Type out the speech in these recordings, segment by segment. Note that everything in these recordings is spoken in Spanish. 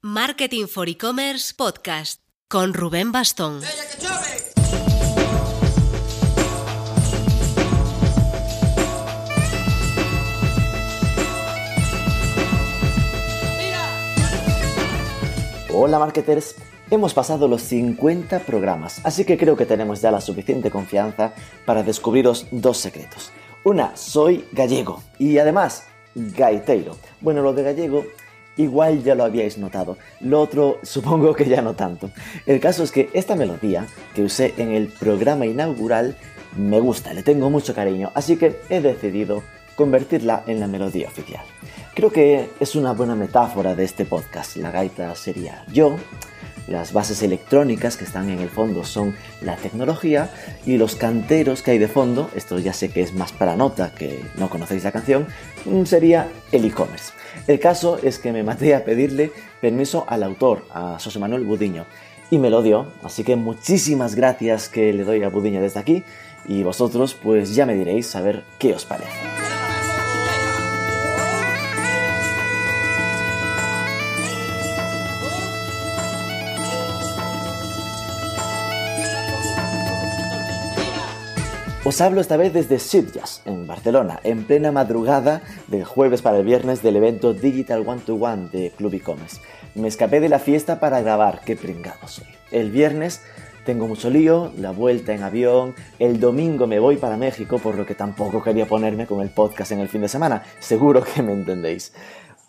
Marketing for E-Commerce Podcast con Rubén Bastón. Hola marketers, hemos pasado los 50 programas, así que creo que tenemos ya la suficiente confianza para descubriros dos secretos. Una, soy gallego y además gaiteiro. Bueno, lo de gallego igual ya lo habíais notado, lo otro supongo que ya no tanto. El caso es que esta melodía que usé en el programa inaugural me gusta, le tengo mucho cariño, así que he decidido convertirla en la melodía oficial. Creo que es una buena metáfora de este podcast. La gaita sería yo, las bases electrónicas que están en el fondo son la tecnología y los canteros que hay de fondo, esto ya sé que es más para nota que no conocéis la canción, sería el e-commerce. El caso es que me maté a pedirle permiso al autor, a José Manuel Budiño, y me lo dio, así que muchísimas gracias que le doy a Budiño desde aquí y vosotros pues ya me diréis a ver qué os parece. Os hablo esta vez desde Sitges, en Barcelona, en plena madrugada del jueves para el viernes del evento Digital One to One de Club e-commerce. Me escapé de la fiesta para grabar, qué pringado soy. El viernes tengo mucho lío, la vuelta en avión, el domingo me voy para México, por lo que tampoco quería ponerme con el podcast en el fin de semana, seguro que me entendéis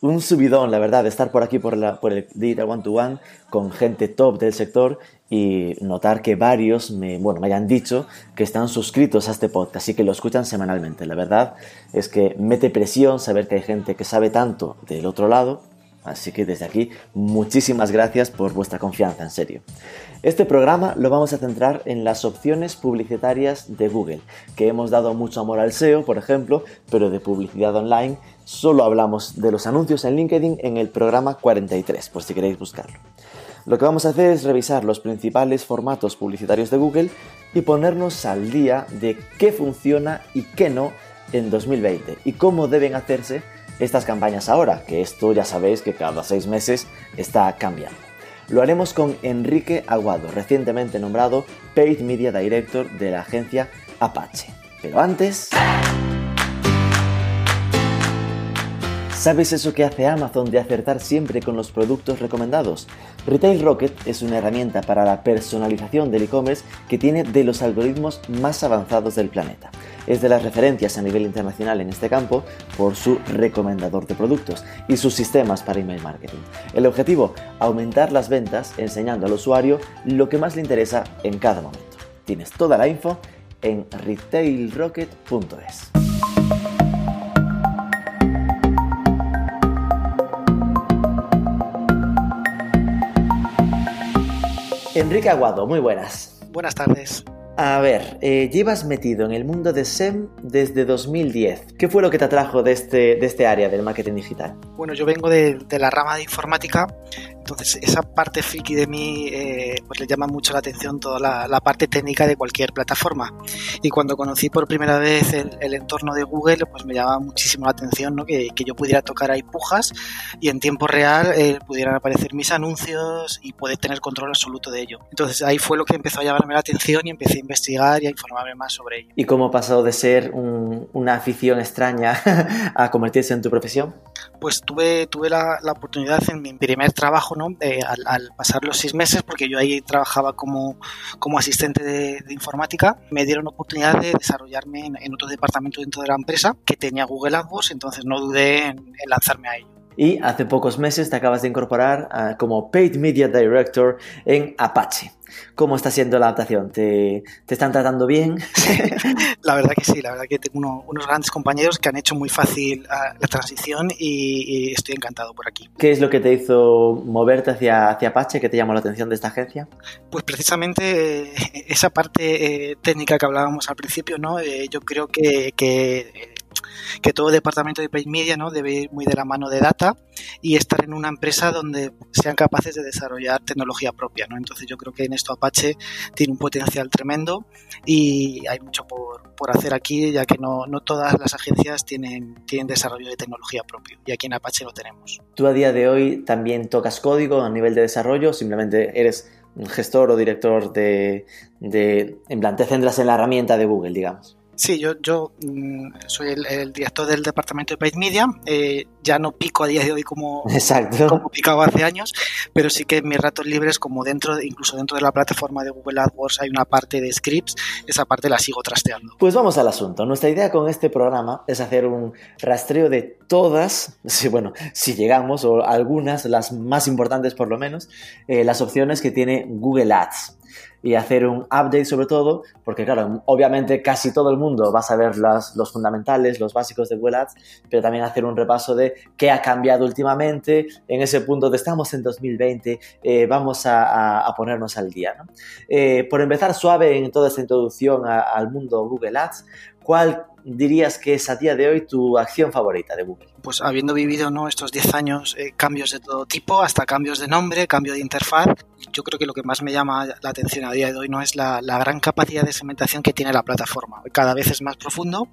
un subidón, la verdad, de estar por aquí por, la, por el Digital One to One con gente top del sector y notar que varios me, bueno, me hayan dicho que están suscritos a este podcast y que lo escuchan semanalmente. La verdad es que mete presión saber que hay gente que sabe tanto del otro lado. Así que desde aquí, muchísimas gracias por vuestra confianza, en serio. Este programa lo vamos a centrar en las opciones publicitarias de Google, que hemos dado mucho amor al SEO, por ejemplo, pero de publicidad online solo hablamos de los anuncios en LinkedIn en el programa 43, por si queréis buscarlo. Lo que vamos a hacer es revisar los principales formatos publicitarios de Google y ponernos al día de qué funciona y qué no en 2020 y cómo deben hacerse estas campañas ahora, que esto ya sabéis que cada seis meses está cambiando. Lo haremos con Enrique Aguado, recientemente nombrado Paid Media Director de la agencia Apache. Pero antes... ¿Sabes eso que hace Amazon de acertar siempre con los productos recomendados? Retail Rocket es una herramienta para la personalización del e-commerce que tiene de los algoritmos más avanzados del planeta. Es de las referencias a nivel internacional en este campo por su recomendador de productos y sus sistemas para email marketing. El objetivo, aumentar las ventas enseñando al usuario lo que más le interesa en cada momento. Tienes toda la info en retailrocket.es. Enrique Aguado, muy buenas. Buenas tardes. A ver, eh, llevas metido en el mundo de SEM desde 2010. ¿Qué fue lo que te atrajo de este, de este área del marketing digital? Bueno, yo vengo de, de la rama de informática, entonces esa parte friki de mí eh, pues le llama mucho la atención toda la, la, parte técnica de cualquier plataforma. Y cuando conocí por primera vez el, el entorno de Google, pues me llamaba muchísimo la atención ¿no? que, que, yo pudiera tocar ahí pujas y en tiempo real eh, pudieran aparecer mis anuncios y poder tener control absoluto de ello. Entonces ahí fue lo que empezó a llamarme la atención y empecé a investigar y a informarme más sobre ello. ¿Y cómo pasó de ser un, una afición extraña a convertirse en tu profesión? Pues tuve, tuve la, la oportunidad en mi primer trabajo, al, pasar los seis meses, porque yo ahí trabajaba como, como asistente de, informática, me dieron oportunidad de desarrollarme en, otro departamento dentro de la empresa que tenía Google AdWords, entonces no dudé en lanzarme a ello. Y hace pocos meses te acabas de incorporar uh, como Paid Media Director en Apache. ¿Cómo está siendo la adaptación? ¿Te, te están tratando bien? la verdad que sí, la verdad que tengo uno, unos grandes compañeros que han hecho muy fácil uh, la transición y, y, estoy encantado por aquí. ¿Qué es lo que te hizo moverte hacia, hacia Apache? ¿Qué te llamó la atención de esta agencia? Pues precisamente eh, esa parte eh, técnica que hablábamos al principio, ¿no? Eh, yo creo que, que que todo departamento de paid media ¿no? debe ir muy de la mano de data y estar en una empresa donde sean capaces de desarrollar tecnología propia. ¿no? Entonces yo creo que en esto Apache tiene un potencial tremendo y hay mucho por, por hacer aquí, ya que no, no todas las agencias tienen, tienen desarrollo de tecnología propio y aquí en Apache lo tenemos. ¿Tú a día de hoy también tocas código a nivel de desarrollo? ¿Simplemente eres gestor o director de, de en plan, te centras en la herramienta de Google, digamos? Sí, yo, yo mm, soy el, director del departamento de Paid Media. Eh, ya no pico a día de hoy como, como picaba hace años, pero sí que en mis ratos libres, como dentro, incluso dentro de la plataforma de Google AdWords hay una parte de scripts, esa parte la sigo trasteando. Pues vamos al asunto. Nuestra idea con este programa es hacer un rastreo de todas, bueno, si llegamos, o algunas, las más importantes por lo menos, eh, las opciones que tiene Google Ads y hacer un update sobre todo, porque claro, obviamente casi todo el mundo va a saber los fundamentales, los básicos de Google Ads, pero también hacer un repaso de qué ha cambiado últimamente en ese punto de estamos en 2020, eh, vamos a, ponernos al día. Eh, por empezar suave en toda esta introducción al mundo Google Ads, ¿cuál dirías que es a día de hoy tu acción favorita de Google? Pues habiendo vivido ¿no? estos 10 años eh, cambios de todo tipo, hasta cambios de nombre, cambio de interfaz, yo creo que lo que más me llama la atención a día de hoy no es la, gran capacidad de segmentación que tiene la plataforma. Cada vez es más profundo.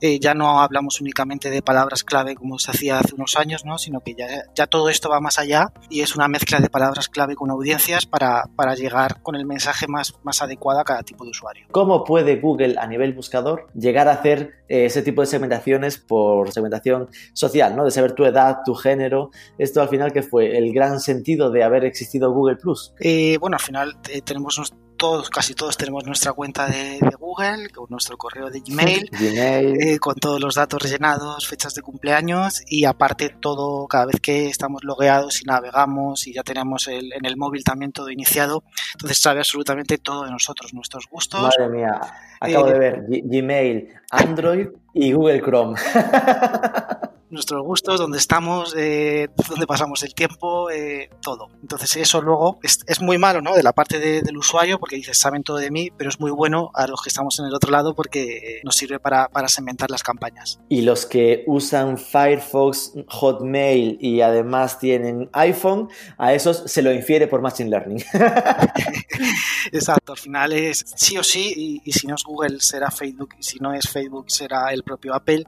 Eh, ya no hablamos únicamente de palabras clave como se hacía hace unos años, ¿no? sino que ya, ya todo esto va más allá y es una mezcla de palabras clave con audiencias para, para llegar con el mensaje más, más adecuado a cada tipo de usuario. ¿Cómo puede Google a nivel buscador llegar a hacer eh, ese tipo de segmentaciones por segmentación social, ¿no? De saber tu edad, tu género. Esto al final que fue el gran sentido de haber existido Google Plus. Eh, bueno, al final eh, tenemos todos, casi todos tenemos nuestra cuenta de, Google, con nuestro correo de Gmail, Gmail. con todos los datos rellenados, fechas de cumpleaños y aparte todo, cada vez que estamos logueados y navegamos y ya tenemos el, en el móvil también todo iniciado, entonces sabe absolutamente todo de nosotros, nuestros gustos. Madre mía, acabo de ver Gmail, Android y Google Chrome. nuestros gustos, dónde estamos, eh, dónde pasamos el tiempo, eh, todo. Entonces eso luego es, muy malo, ¿no? De la parte del usuario, porque dices, saben todo de mí, pero es muy bueno a los que estamos en el otro lado porque nos sirve para, para segmentar las campañas. Y los que usan Firefox, Hotmail y además tienen iPhone, a esos se lo infiere por Machine Learning. Exacto, al final es sí o sí, y, si no es Google será Facebook, y si no es Facebook será el propio Apple.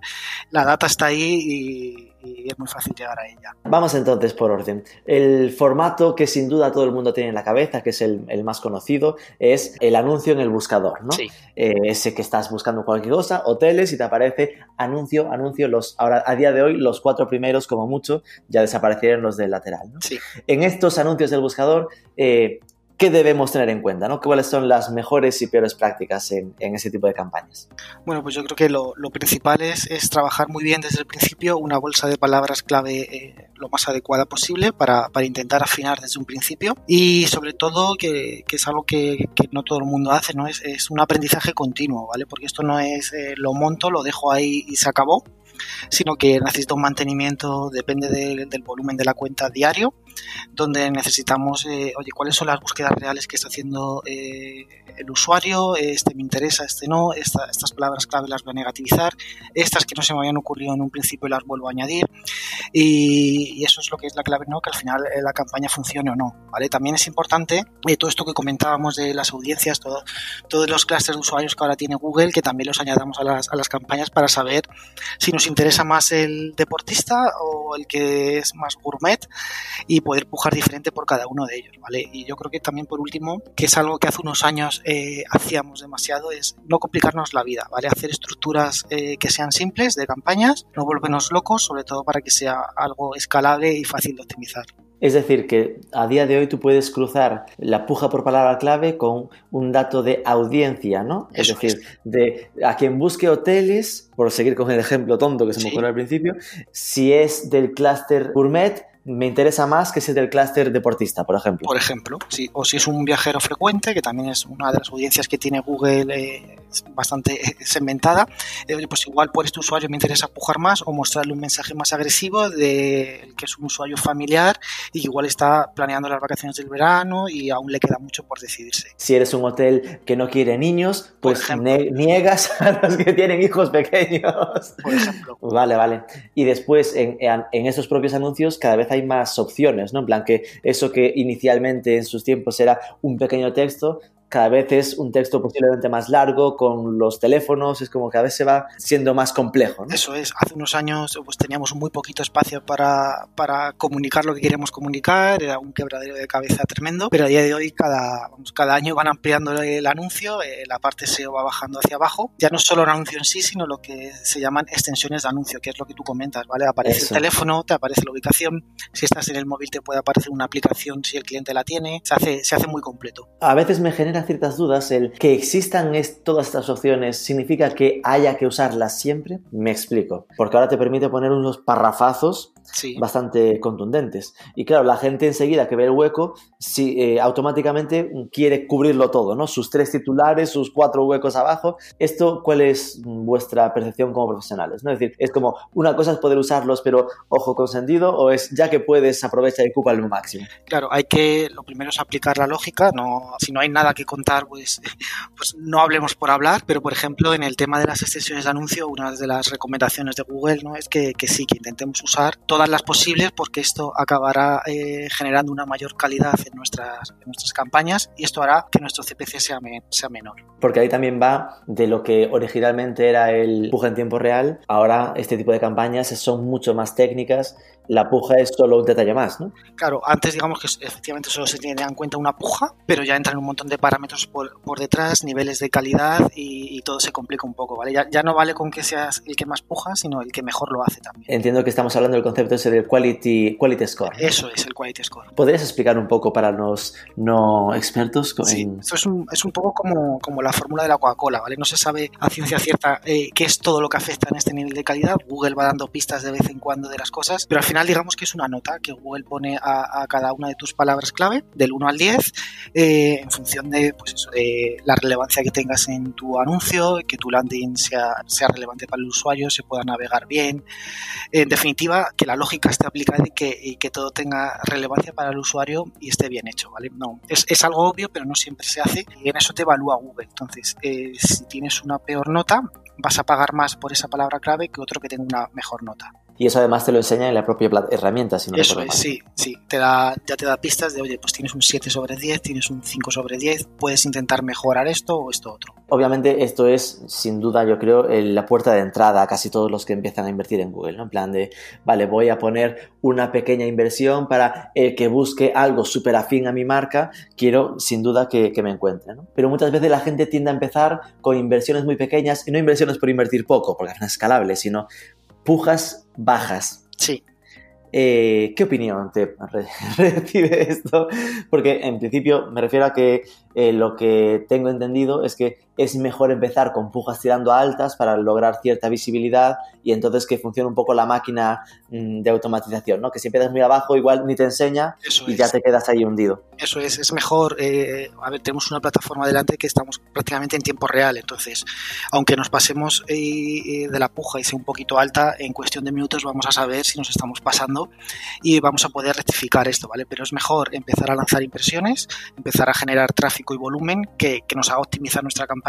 La data está ahí y, es muy fácil llegar a ella. Vamos entonces por orden. El formato que sin duda todo el mundo tiene en la cabeza, que es el, más conocido, es el anuncio en el buscador, ¿no? Sí. Eh, ese que estás buscando cualquier cosa, hoteles, y te aparece anuncio, anuncio, los, ahora a día de hoy los cuatro primeros como mucho ya desaparecieron los del lateral, ¿no? Sí. En estos anuncios del buscador, eh, ¿qué debemos tener en cuenta? ¿no? ¿Cuáles son las mejores y peores prácticas en, ese tipo de campañas? Bueno, pues yo creo que lo, principal es, trabajar muy bien desde el principio una bolsa de palabras clave eh, lo más adecuada posible para, intentar afinar desde un principio y sobre todo que, es algo que, no todo el mundo hace, ¿no? Es, es, un aprendizaje continuo, ¿vale? Porque esto no es eh, lo monto, lo dejo ahí y se acabó, sino que necesita un mantenimiento, depende del volumen de la cuenta diario, donde necesitamos, eh, oye, cuáles son las búsquedas reales que está haciendo eh, el usuario, este me interesa, este no, estas palabras clave las voy a negativizar, estas que no se me habían ocurrido en un principio las vuelvo a añadir y, eso es lo que es la clave, ¿no? Que al final eh, la campaña funcione o no, ¿vale? También es importante todo esto que comentábamos de las audiencias, todo, todos los clusters de usuarios que ahora tiene Google, que también los añadamos a las, a las campañas para saber si nos interesa más el deportista o el que es más gourmet y poder pujar diferente por cada uno de ellos, ¿vale? Y yo creo que también por último, que es algo que hace unos años eh, hacíamos demasiado, es no complicarnos la vida, ¿vale? Hacer estructuras eh, que sean simples de campañas, no volvernos locos, sobre todo para que sea algo escalable y fácil de optimizar. Es decir, que a día de hoy tú puedes cruzar la puja por palabra clave con un dato de audiencia, ¿no? es decir, de a quien busque hoteles, por seguir con el ejemplo tonto que se me ocurrió al principio, si es del clúster gourmet, me interesa más que si es del clúster deportista, por ejemplo. Por ejemplo, sí. O si es un viajero frecuente, que también es una de las audiencias que tiene Google. Eh, bastante segmentada, eh, pues igual por este usuario me interesa pujar más o mostrarle un mensaje más agresivo de que es un usuario familiar y igual está planeando las vacaciones del verano y aún le queda mucho por decidirse. Si eres un hotel que no quiere niños, pues niegas a los que tienen hijos pequeños. Por ejemplo. Vale, vale. Y después en, en, esos propios anuncios cada vez hay más opciones, ¿no? En plan que eso que inicialmente en sus tiempos era un pequeño texto, cada vez es un texto posiblemente más largo, con los teléfonos, es como que cada vez se va siendo más complejo. Eso es, hace unos años pues teníamos muy poquito espacio para, para, comunicar lo que queríamos comunicar, era un quebradero de cabeza tremendo, pero a día de hoy cada, cada año van ampliando el anuncio, eh, la parte SEO va bajando hacia abajo, ya no solo el anuncio en sí, sino lo que se llaman extensiones de anuncio, que es lo que tú comentas, ¿vale? Aparece el teléfono, te aparece la ubicación, si estás en el móvil te puede aparecer una aplicación si el cliente la tiene, se hace, se hace muy completo. A veces me genera ciertas dudas, el que existan todas estas opciones significa que haya que usarlas siempre. Me explico. Porque ahora te permite poner unos parrafazos bastante contundentes. Y claro, la gente enseguida que ve el hueco, si, eh, automáticamente quiere cubrirlo todo, ¿no? Sus tres titulares, sus cuatro huecos abajo. ¿Esto cuál es vuestra percepción como profesionales? ¿no? Es decir, es como una cosa es poder usarlos, pero ojo consentido, o es ya que puedes, aprovecha y ocupa al máximo. Claro, hay que, lo primero es aplicar la lógica, no, si no hay nada que contar, pues, pues no hablemos por hablar, pero por ejemplo, en el tema de las extensiones de anuncio, una de las recomendaciones de Google ¿no? es que, que sí, que intentemos usar todas las posibles porque esto acabará eh, generando una mayor calidad en nuestras, nuestras campañas y esto hará que nuestro CPC sea, sea menor. Porque ahí también va de lo que originalmente era el puja en tiempo real, ahora este tipo de campañas son mucho más técnicas la puja es solo un detalle más, ¿no? Claro, antes digamos que efectivamente solo se tiene en cuenta una puja, pero ya entran un montón de parámetros por, por detrás, niveles de calidad y, todo se complica un poco, ¿vale? Ya, ya, no vale con que seas el que más puja, sino el que mejor lo hace también. Entiendo que estamos hablando del concepto ese del quality, quality score. Eso es el quality score. ¿Podrías explicar un poco para los no expertos? Sí, eso es un, es un poco como, como la fórmula de la Coca-Cola, ¿vale? No se sabe a ciencia cierta eh, qué es todo lo que afecta en este nivel de calidad. Google va dando pistas de vez en cuando de las cosas, pero al final digamos que es una nota que Google pone a, cada una de tus palabras clave, del 1 al 10, eh, en función de, pues eso, de la relevancia que tengas en tu anuncio, que tu landing sea, sea relevante para el usuario, se pueda navegar bien. En definitiva, que la lógica esté aplicada y que, que todo tenga relevancia para el usuario y esté bien hecho, ¿vale? No, es, es algo obvio, pero no siempre se hace y en eso te evalúa Google. Entonces, eh, si tienes una peor nota, vas a pagar más por esa palabra clave que otro que tenga una mejor nota. Y eso además te lo enseña en la propia herramienta. Si no eso es, sí, sí. Te da, ya te da pistas de, oye, pues tienes un 7 sobre 10, tienes un 5 sobre 10, puedes intentar mejorar esto o esto otro. Obviamente esto es, sin duda, yo creo, la puerta de entrada a casi todos los que empiezan a invertir en Google, ¿no? En plan de, vale, voy a poner una pequeña inversión para el que busque algo súper afín a mi marca, quiero sin duda que, que me encuentre, ¿no? Pero muchas veces la gente tiende a empezar con inversiones muy pequeñas y no inversiones por invertir poco, porque es escalable, sino pujas bajas. Sí. Eh, ¿Qué opinión te recibe esto? Porque en principio me refiero a que eh, lo que tengo entendido es que es mejor empezar con pujas tirando altas para lograr cierta visibilidad y entonces que funcione un poco la máquina mm, de automatización, ¿no? Que si empiezas muy abajo igual ni te enseña y ya te quedas ahí hundido. Eso es, es mejor, eh, a ver, tenemos una plataforma delante que estamos prácticamente en tiempo real, entonces, aunque nos pasemos eh, de la puja y sea un poquito alta, en cuestión de minutos vamos a saber si nos estamos pasando y vamos a poder rectificar esto, ¿vale? Pero es mejor empezar a lanzar impresiones, empezar a generar tráfico y volumen que, que nos haga optimizar nuestra campaña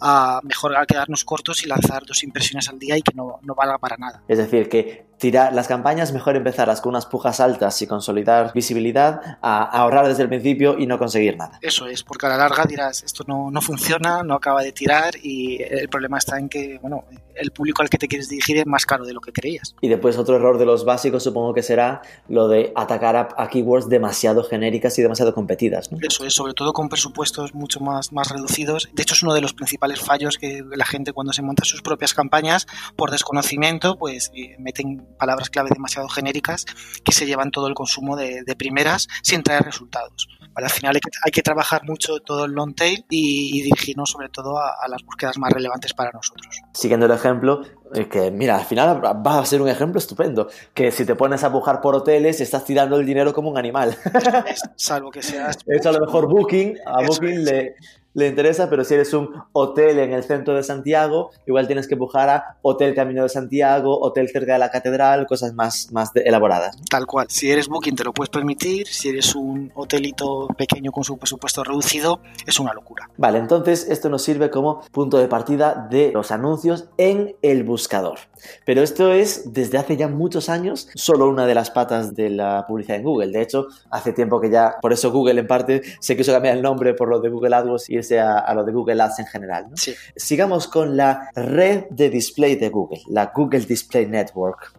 a mejor a quedarnos cortos y lanzar dos impresiones al día y que no, no valga para nada. Es decir, que tirar las campañas mejor empezarlas con unas pujas altas y consolidar visibilidad a ahorrar desde el principio y no conseguir nada. Eso es, porque a la larga dirás, esto no, no funciona, no acaba de tirar y el problema está en que, bueno, el público al que te quieres dirigir es más caro de lo que creías. Y después otro error de los básicos supongo que será lo de atacar a, keywords demasiado genéricas y demasiado competidas. ¿no? Eso es, sobre todo con presupuestos mucho más, más reducidos. De hecho es uno de los principales fallos que la gente cuando se monta sus propias campañas por desconocimiento pues eh, meten palabras clave demasiado genéricas que se llevan todo el consumo de, primeras sin traer resultados. Al final hay que, trabajar mucho todo el long tail y, dirigirnos sobre todo a, las búsquedas más relevantes para nosotros. Siguiendo el ejemplo, que mira, al final va a ser un ejemplo estupendo, que si te pones a pujar por hoteles estás tirando el dinero como un animal. Salvo que seas... Eso a lo mejor Booking, a Booking le, le interesa, pero si eres un hotel en el centro de Santiago, igual tienes que pujar a Hotel Camino de Santiago, hotel cerca de la catedral, cosas más, más elaboradas. Tal cual. Si eres Booking te lo puedes permitir, si eres un hotelito pequeño con su presupuesto reducido, es una locura. Vale, entonces esto nos sirve como punto de partida de los anuncios en el buscador. Pero esto es desde hace ya muchos años solo una de las patas de la publicidad en Google. De hecho, hace tiempo que ya, por eso Google en parte se quiso cambiar el nombre por lo de Google AdWords y a, lo de Google Ads en general. Sigamos con la red de display de Google, la Google Display Network.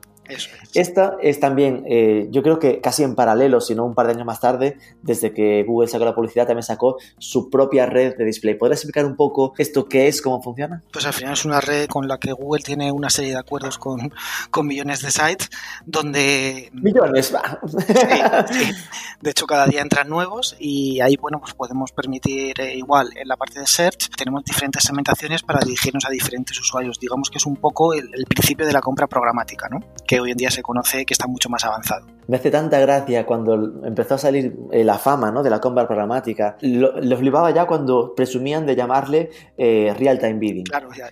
Esta es también, eh, yo creo que casi en paralelo, si no un par de años más tarde, desde que Google sacó la publicidad, también sacó su propia red de display. ¿Podrías explicar un poco esto qué es, cómo funciona? Pues al final es una red con la que Google tiene una serie de acuerdos con, con millones de sites, donde... Millones, va. De hecho, cada día entran nuevos y ahí, bueno, pues podemos permitir eh, igual en la parte de search, tenemos diferentes segmentaciones para dirigirnos a diferentes usuarios. Digamos que es un poco el, el principio de la compra programática, ¿no? Que hoy en día se conoce que está mucho más avanzado. Me hace tanta gracia cuando empezó a salir eh, la fama ¿no? de la compra programática. Lo, flipaba ya cuando presumían de llamarle eh, real time bidding. Claro, ya,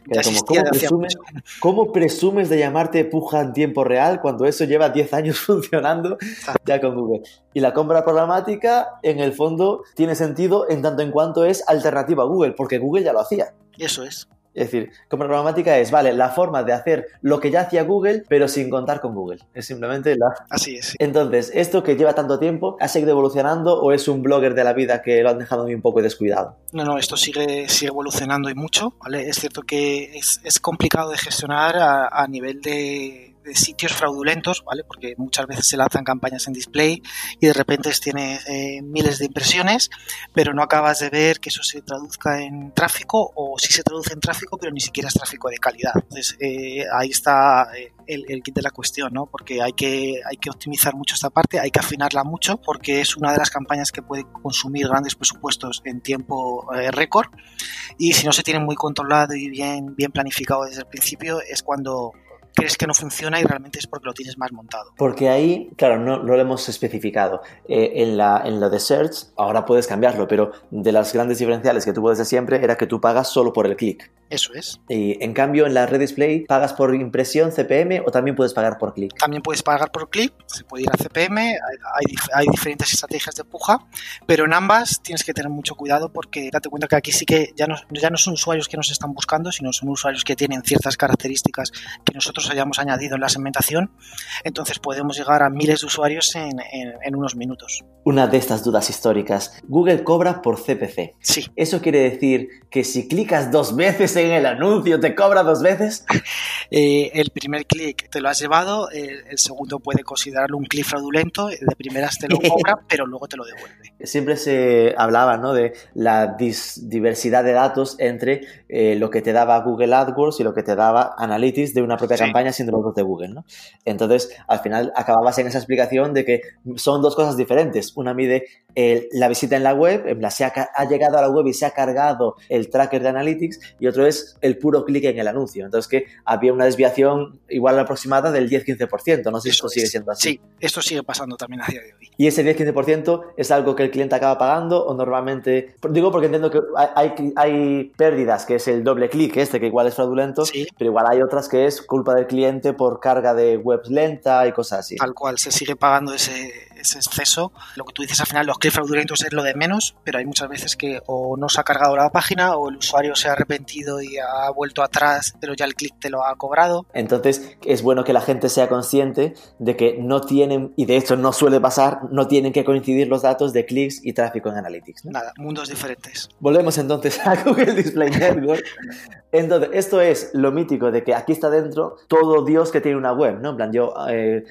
¿cómo, presumes, de llamarte puja en tiempo real cuando eso lleva 10 años funcionando ya con Google? Y la compra programática, en el fondo, tiene sentido en tanto en cuanto es alternativa a Google, porque Google ya lo hacía. Eso es. Es decir, compra programática es, vale, la forma de hacer lo que ya hacía Google, pero sin contar con Google. Es simplemente la... Así es. Entonces, ¿esto que lleva tanto tiempo ha seguido evolucionando o es un blogger de la vida que lo han dejado un poco descuidado? No, no, esto sigue, sigue evolucionando y mucho, ¿vale? Es cierto que es, es complicado de gestionar a nivel de de sitios fraudulentos, ¿vale? Porque muchas veces se lanzan campañas en display y de repente tienes eh, miles de impresiones, pero no acabas de ver que eso se traduzca en tráfico o sí se traduce en tráfico, pero ni siquiera es tráfico de calidad. Entonces, eh, ahí está eh, el, el, kit de la cuestión, ¿no? Porque hay que, hay que optimizar mucho esta parte, hay que afinarla mucho, porque es una de las campañas que puede consumir grandes presupuestos en tiempo récord y si no se tiene muy controlado y bien, bien planificado desde el principio, es cuando crees que no funciona y realmente es porque lo tienes más montado. Porque ahí, claro, no, lo hemos especificado. Eh, en, la, en lo de search, ahora puedes cambiarlo, pero de las grandes diferenciales que tuvo desde siempre era que tú pagas solo por el clic. Eso es. Y en cambio, en la red display, ¿pagas por impresión CPM o también puedes pagar por clic? También puedes pagar por clic, se puede ir a CPM, hay, hay, diferentes estrategias de puja, pero en ambas tienes que tener mucho cuidado porque date cuenta que aquí sí que ya no, ya no son usuarios que nos están buscando, sino son usuarios que tienen ciertas características que nosotros hayamos añadido en la segmentación, entonces podemos llegar a miles de usuarios en, en, unos minutos. Una de estas dudas históricas, Google cobra por CPC. Sí. ¿Eso quiere decir que si clicas dos veces en el anuncio te cobra dos veces? Eh, el primer clic te lo has llevado, el, segundo puede considerarlo un clic fraudulento, de primeras te lo cobra, pero luego te lo devuelve. Siempre se hablaba ¿no? de la diversidad de datos entre eh, lo que te daba Google AdWords y lo que te daba Analytics de una propia campaña siendo los de Google. ¿no? Entonces, al final acababas en esa explicación de que son dos cosas diferentes. Una mide la visita en la web, en plan, se ha, ha, llegado a la web y se ha cargado el tracker de Analytics, y otro es el puro clic en el anuncio. Entonces, que había una desviación igual aproximada del 10-15%. No sé si esto sigue siendo así. Sí, esto sigue pasando también a día de hoy. ¿Y ese 10-15% es algo que el cliente acaba pagando o normalmente.? Digo porque entiendo que hay, hay pérdidas, que es el doble clic, este que igual es fraudulento, pero igual hay otras que es culpa cliente por carga de webs lenta y cosas así. Tal cual, se sigue pagando ese, ese exceso. Lo que tú dices al final, los clics fraudulentos es lo de menos, pero hay muchas veces que o no se ha cargado la página o el usuario se ha arrepentido y ha vuelto atrás, pero ya el clic te lo ha cobrado. Entonces es bueno que la gente sea consciente de que no tienen, y de hecho no suele pasar, no tienen que coincidir los datos de clics y tráfico en Analytics. Nada, mundos diferentes. Volvemos entonces a Google Display Network. Entonces, esto es lo mítico de que aquí está dentro todo Dios que tiene una web, ¿no? En plan, yo eh,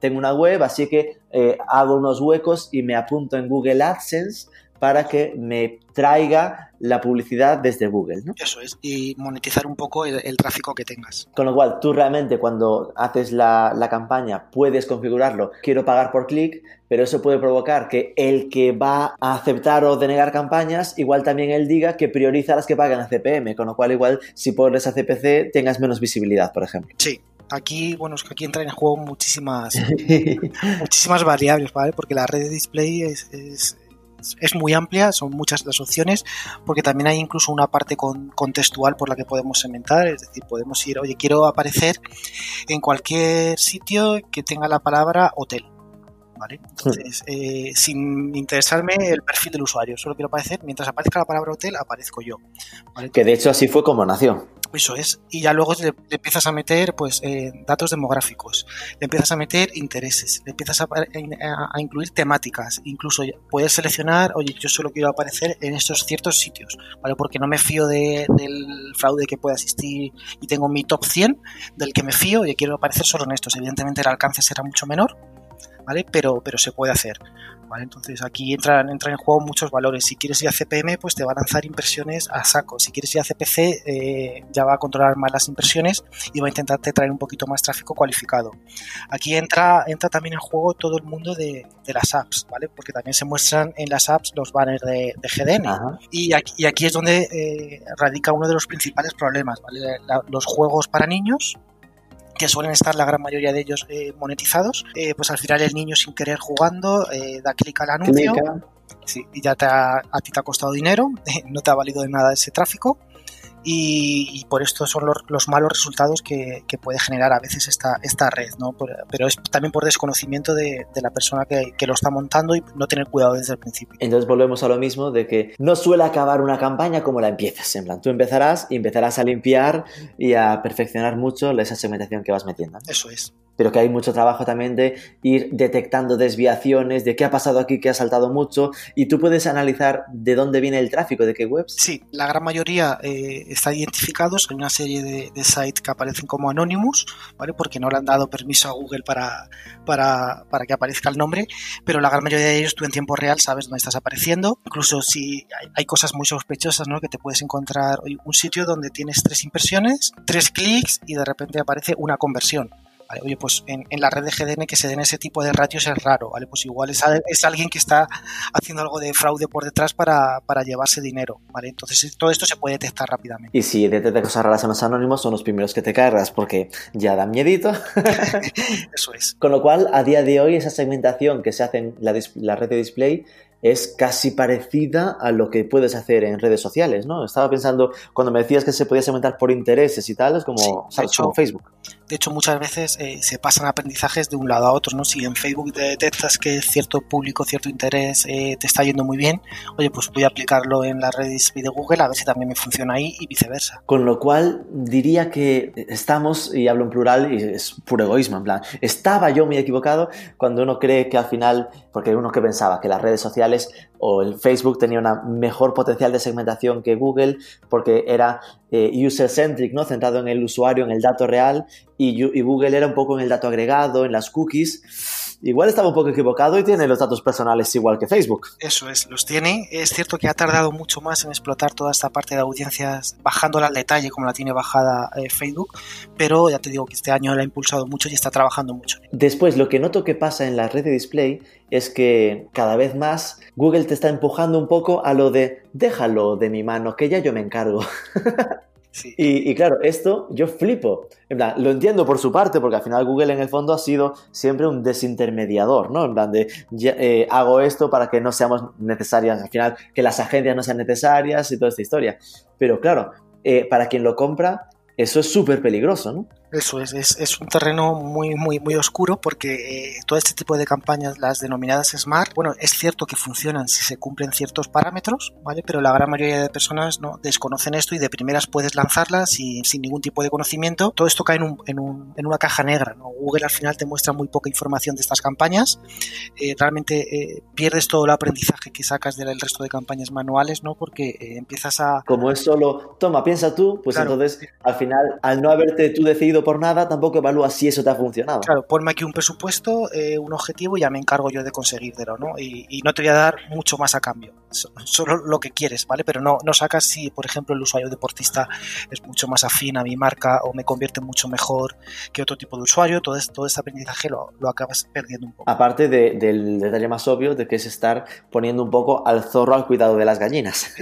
tengo una web, así que eh, hago unos huecos y me apunto en Google AdSense para que me traiga la publicidad desde Google. ¿no? Eso es, y monetizar un poco el, el, tráfico que tengas. Con lo cual, tú realmente cuando haces la, la campaña puedes configurarlo, quiero pagar por clic, pero eso puede provocar que el que va a aceptar o denegar campañas, igual también él diga que prioriza las que pagan a CPM, con lo cual igual si pones a CPC tengas menos visibilidad, por ejemplo. Sí, aquí, bueno, es que aquí entran en juego muchísimas, muchísimas variables, ¿vale? Porque la red de display es, es, es, muy amplia, son muchas las opciones, porque también hay incluso una parte con, contextual por la que podemos segmentar, es decir, podemos ir, oye, quiero aparecer en cualquier sitio que tenga la palabra hotel. ¿Vale? Entonces, eh, sin interesarme el perfil del usuario, solo quiero aparecer, mientras aparezca la palabra hotel, aparezco yo. ¿vale? Que de hecho así fue como nació. Eso es. Y ya luego le, empiezas a meter pues eh, datos demográficos, le empiezas a meter intereses, le empiezas a, a, a, incluir temáticas. Incluso puedes seleccionar, oye, yo solo quiero aparecer en estos ciertos sitios, ¿vale? Porque no me fío de, del fraude que pueda existir y tengo mi top 100 del que me fío y quiero aparecer solo en estos. Evidentemente el alcance será mucho menor, ¿vale? Pero, pero se puede hacer. ¿vale? Entonces aquí entran, entran en juego muchos valores. Si quieres ir a CPM, pues te va a lanzar impresiones a saco. Si quieres ir a CPC, eh, ya va a controlar más las impresiones y va a intentarte traer un poquito más tráfico cualificado. Aquí entra, entra también en juego todo el mundo de, de las apps, ¿vale? Porque también se muestran en las apps los banners de, de GDN. Y aquí, y aquí, es donde eh, radica uno de los principales problemas, ¿vale? La, los juegos para niños que suelen estar la gran mayoría de ellos eh, monetizados, eh, pues al final el niño sin querer jugando eh, da clic al anuncio. Sí, y ya te ha, a ti te ha costado dinero, no te ha valido de nada ese tráfico y, y, por esto son los, los malos resultados que, que, puede generar a veces esta, esta red, ¿no? Por, pero es también por desconocimiento de, de la persona que, que, lo está montando y no tener cuidado desde el principio. Entonces volvemos a lo mismo de que no suele acabar una campaña como la empiezas, en plan, tú empezarás y empezarás a limpiar y a perfeccionar mucho esa segmentación que vas metiendo. Eso es pero que hay mucho trabajo también de ir detectando desviaciones, de qué ha pasado aquí, qué ha saltado mucho, y tú puedes analizar de dónde viene el tráfico, de qué webs. Sí, la gran mayoría eh, está identificados, hay una serie de, de, sites que aparecen como Anonymous, ¿vale? porque no le han dado permiso a Google para, para, para, que aparezca el nombre, pero la gran mayoría de ellos tú en tiempo real sabes dónde estás apareciendo, incluso si hay, hay cosas muy sospechosas, ¿no? que te puedes encontrar un sitio donde tienes tres impresiones, tres clics y de repente aparece una conversión. ¿Vale? Oye, pues en, en, la red de GDN que se den ese tipo de ratios es raro, ¿vale? Pues igual es, es alguien que está haciendo algo de fraude por detrás para, para, llevarse dinero, ¿vale? Entonces todo esto se puede detectar rápidamente. Y si detectas cosas raras en los anónimos, son los primeros que te cargas porque ya dan miedito. Eso es. Con lo cual, a día de hoy, esa segmentación que se hace en la, la red de display es casi parecida a lo que puedes hacer en redes sociales, ¿no? Estaba pensando, cuando me decías que se podía segmentar por intereses y tal, es como, sí, ¿sabes? hecho, como Facebook. De hecho, muchas veces eh, se pasan aprendizajes de un lado a otro, ¿no? Si en Facebook detectas que cierto público, cierto interés eh, te está yendo muy bien, oye, pues voy a aplicarlo en las redes de Google a ver si también me funciona ahí y viceversa. Con lo cual, diría que estamos, y hablo en plural, y es puro egoísmo, en plan, estaba yo muy equivocado cuando uno cree que al final, porque uno que pensaba que las redes sociales o el Facebook tenía una mejor potencial de segmentación que Google porque era eh, user-centric, ¿no? centrado en el usuario, en el dato real, y, Google era un poco en el dato agregado, en las cookies. Igual estaba un poco equivocado y tiene los datos personales igual que Facebook. Eso es, los tiene. Es cierto que ha tardado mucho más en explotar toda esta parte de audiencias, bajándola al detalle como la tiene bajada eh, Facebook, pero ya te digo que este año la ha impulsado mucho y está trabajando mucho. Después, lo que noto que pasa en la red de display es que cada vez más Google te está empujando un poco a lo de déjalo de mi mano, que ya yo me encargo. Y, claro, esto yo flipo. En plan, lo entiendo por su parte, porque al final Google en el fondo ha sido siempre un desintermediador, ¿no? En plan de, eh, hago esto para que no seamos necesarias, al final, que las agencias no sean necesarias y toda esta historia. Pero claro, eh, para quien lo compra, eso es súper peligroso, ¿no? Eso es, es, es, un terreno muy, muy, muy oscuro porque eh, todo este tipo de campañas, las denominadas SMART, bueno, es cierto que funcionan si se cumplen ciertos parámetros, ¿vale? Pero la gran mayoría de personas no desconocen esto y de primeras puedes lanzarlas y, sin ningún tipo de conocimiento. Todo esto cae en, un, en, un, en una caja negra, ¿no? Google al final te muestra muy poca información de estas campañas. Eh, realmente eh, pierdes todo el aprendizaje que sacas del resto de campañas manuales, ¿no? Porque eh, empiezas a... Como es solo, toma, piensa tú, pues claro. entonces al final, al no haberte tú decidido por nada, tampoco evalúas si eso te ha funcionado. Claro, ponme aquí un presupuesto, eh, un objetivo y ya me encargo yo de conseguírtelo, ¿no? Y, y, no te voy a dar mucho más a cambio, solo lo que quieres, ¿vale? Pero no, no sacas si, por ejemplo, el usuario deportista es mucho más afín a mi marca o me convierte mucho mejor que otro tipo de usuario, todo, todo este aprendizaje lo, lo, acabas perdiendo un poco. Aparte de, del detalle más obvio de que es estar poniendo un poco al zorro al cuidado de las gallinas.